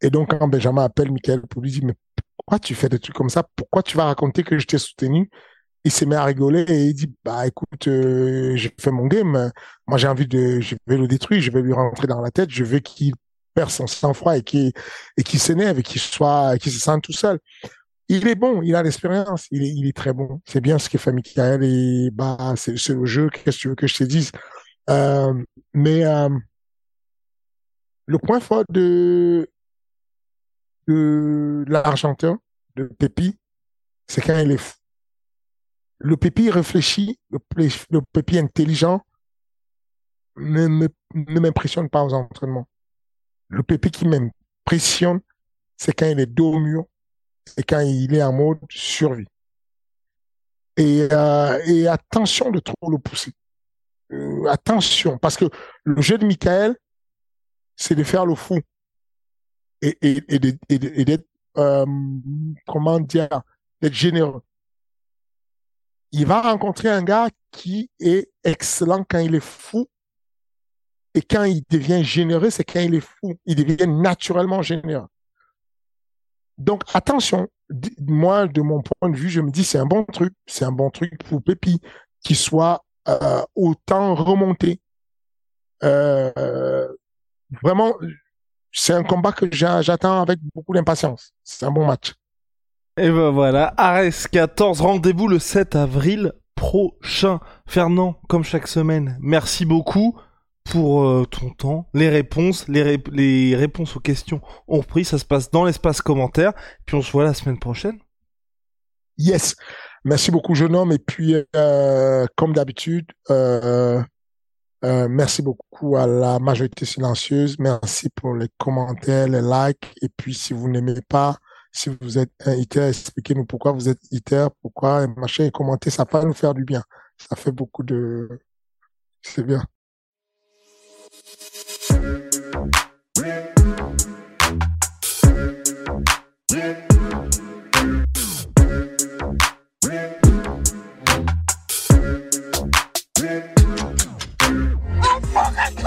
Et donc, quand Benjamin appelle Michael pour lui dire, pourquoi tu fais des trucs comme ça? Pourquoi tu vas raconter que je t'ai soutenu? Il s'est mis à rigoler et il dit bah écoute, euh, j'ai fait mon game. Moi j'ai envie de, je vais le détruire, je vais lui rentrer dans la tête, je veux qu'il perd son sang-froid et qu'il s'énerve et qu'il soit, se sente tout seul. Il est bon, il a l'expérience, il est, il est très bon. C'est bien ce que fait Michael et bah c'est le jeu. Qu'est-ce que tu veux que je te dise? Euh, Mais euh, le point fort de de l'Argentin, de Pépi, c'est quand il est fou. Le Pépi réfléchit, le, Pépi intelligent ne, ne m'impressionne pas aux entraînements. Le Pépi qui m'impressionne, c'est quand il est dos au et quand il est en mode survie. Et, euh, attention de trop le pousser. Euh, attention, parce que le jeu de Michael, c'est de faire le fou et, et, et d'être, euh, comment dire, d'être généreux. Il va rencontrer un gars qui est excellent quand il est fou. Et quand il devient généreux, c'est quand il est fou. Il devient naturellement généreux. Donc, attention. Moi, de mon point de vue, je me dis, c'est un bon truc. C'est un bon truc pour Pépi qui soit euh, autant remonté. Euh, vraiment, c'est un combat que j'attends avec beaucoup d'impatience. C'est un bon match. Et ben voilà, Ares 14, rendez-vous le 7 avril prochain. Fernand, comme chaque semaine, merci beaucoup pour euh, ton temps, les réponses, les, les, réponses aux questions ont repris, ça se passe dans l'espace commentaire, puis on se voit la semaine prochaine. Yes, merci beaucoup jeune homme, et puis euh, comme d'habitude, euh, euh, merci beaucoup à la majorité silencieuse. Merci pour les commentaires, les likes. Et puis, si vous n'aimez pas, si vous êtes un ITER, expliquez-nous pourquoi vous êtes ITER, pourquoi, et machin, et commentez. Ça va nous faire du bien. Ça fait beaucoup de... C'est bien.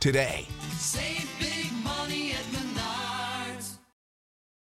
today.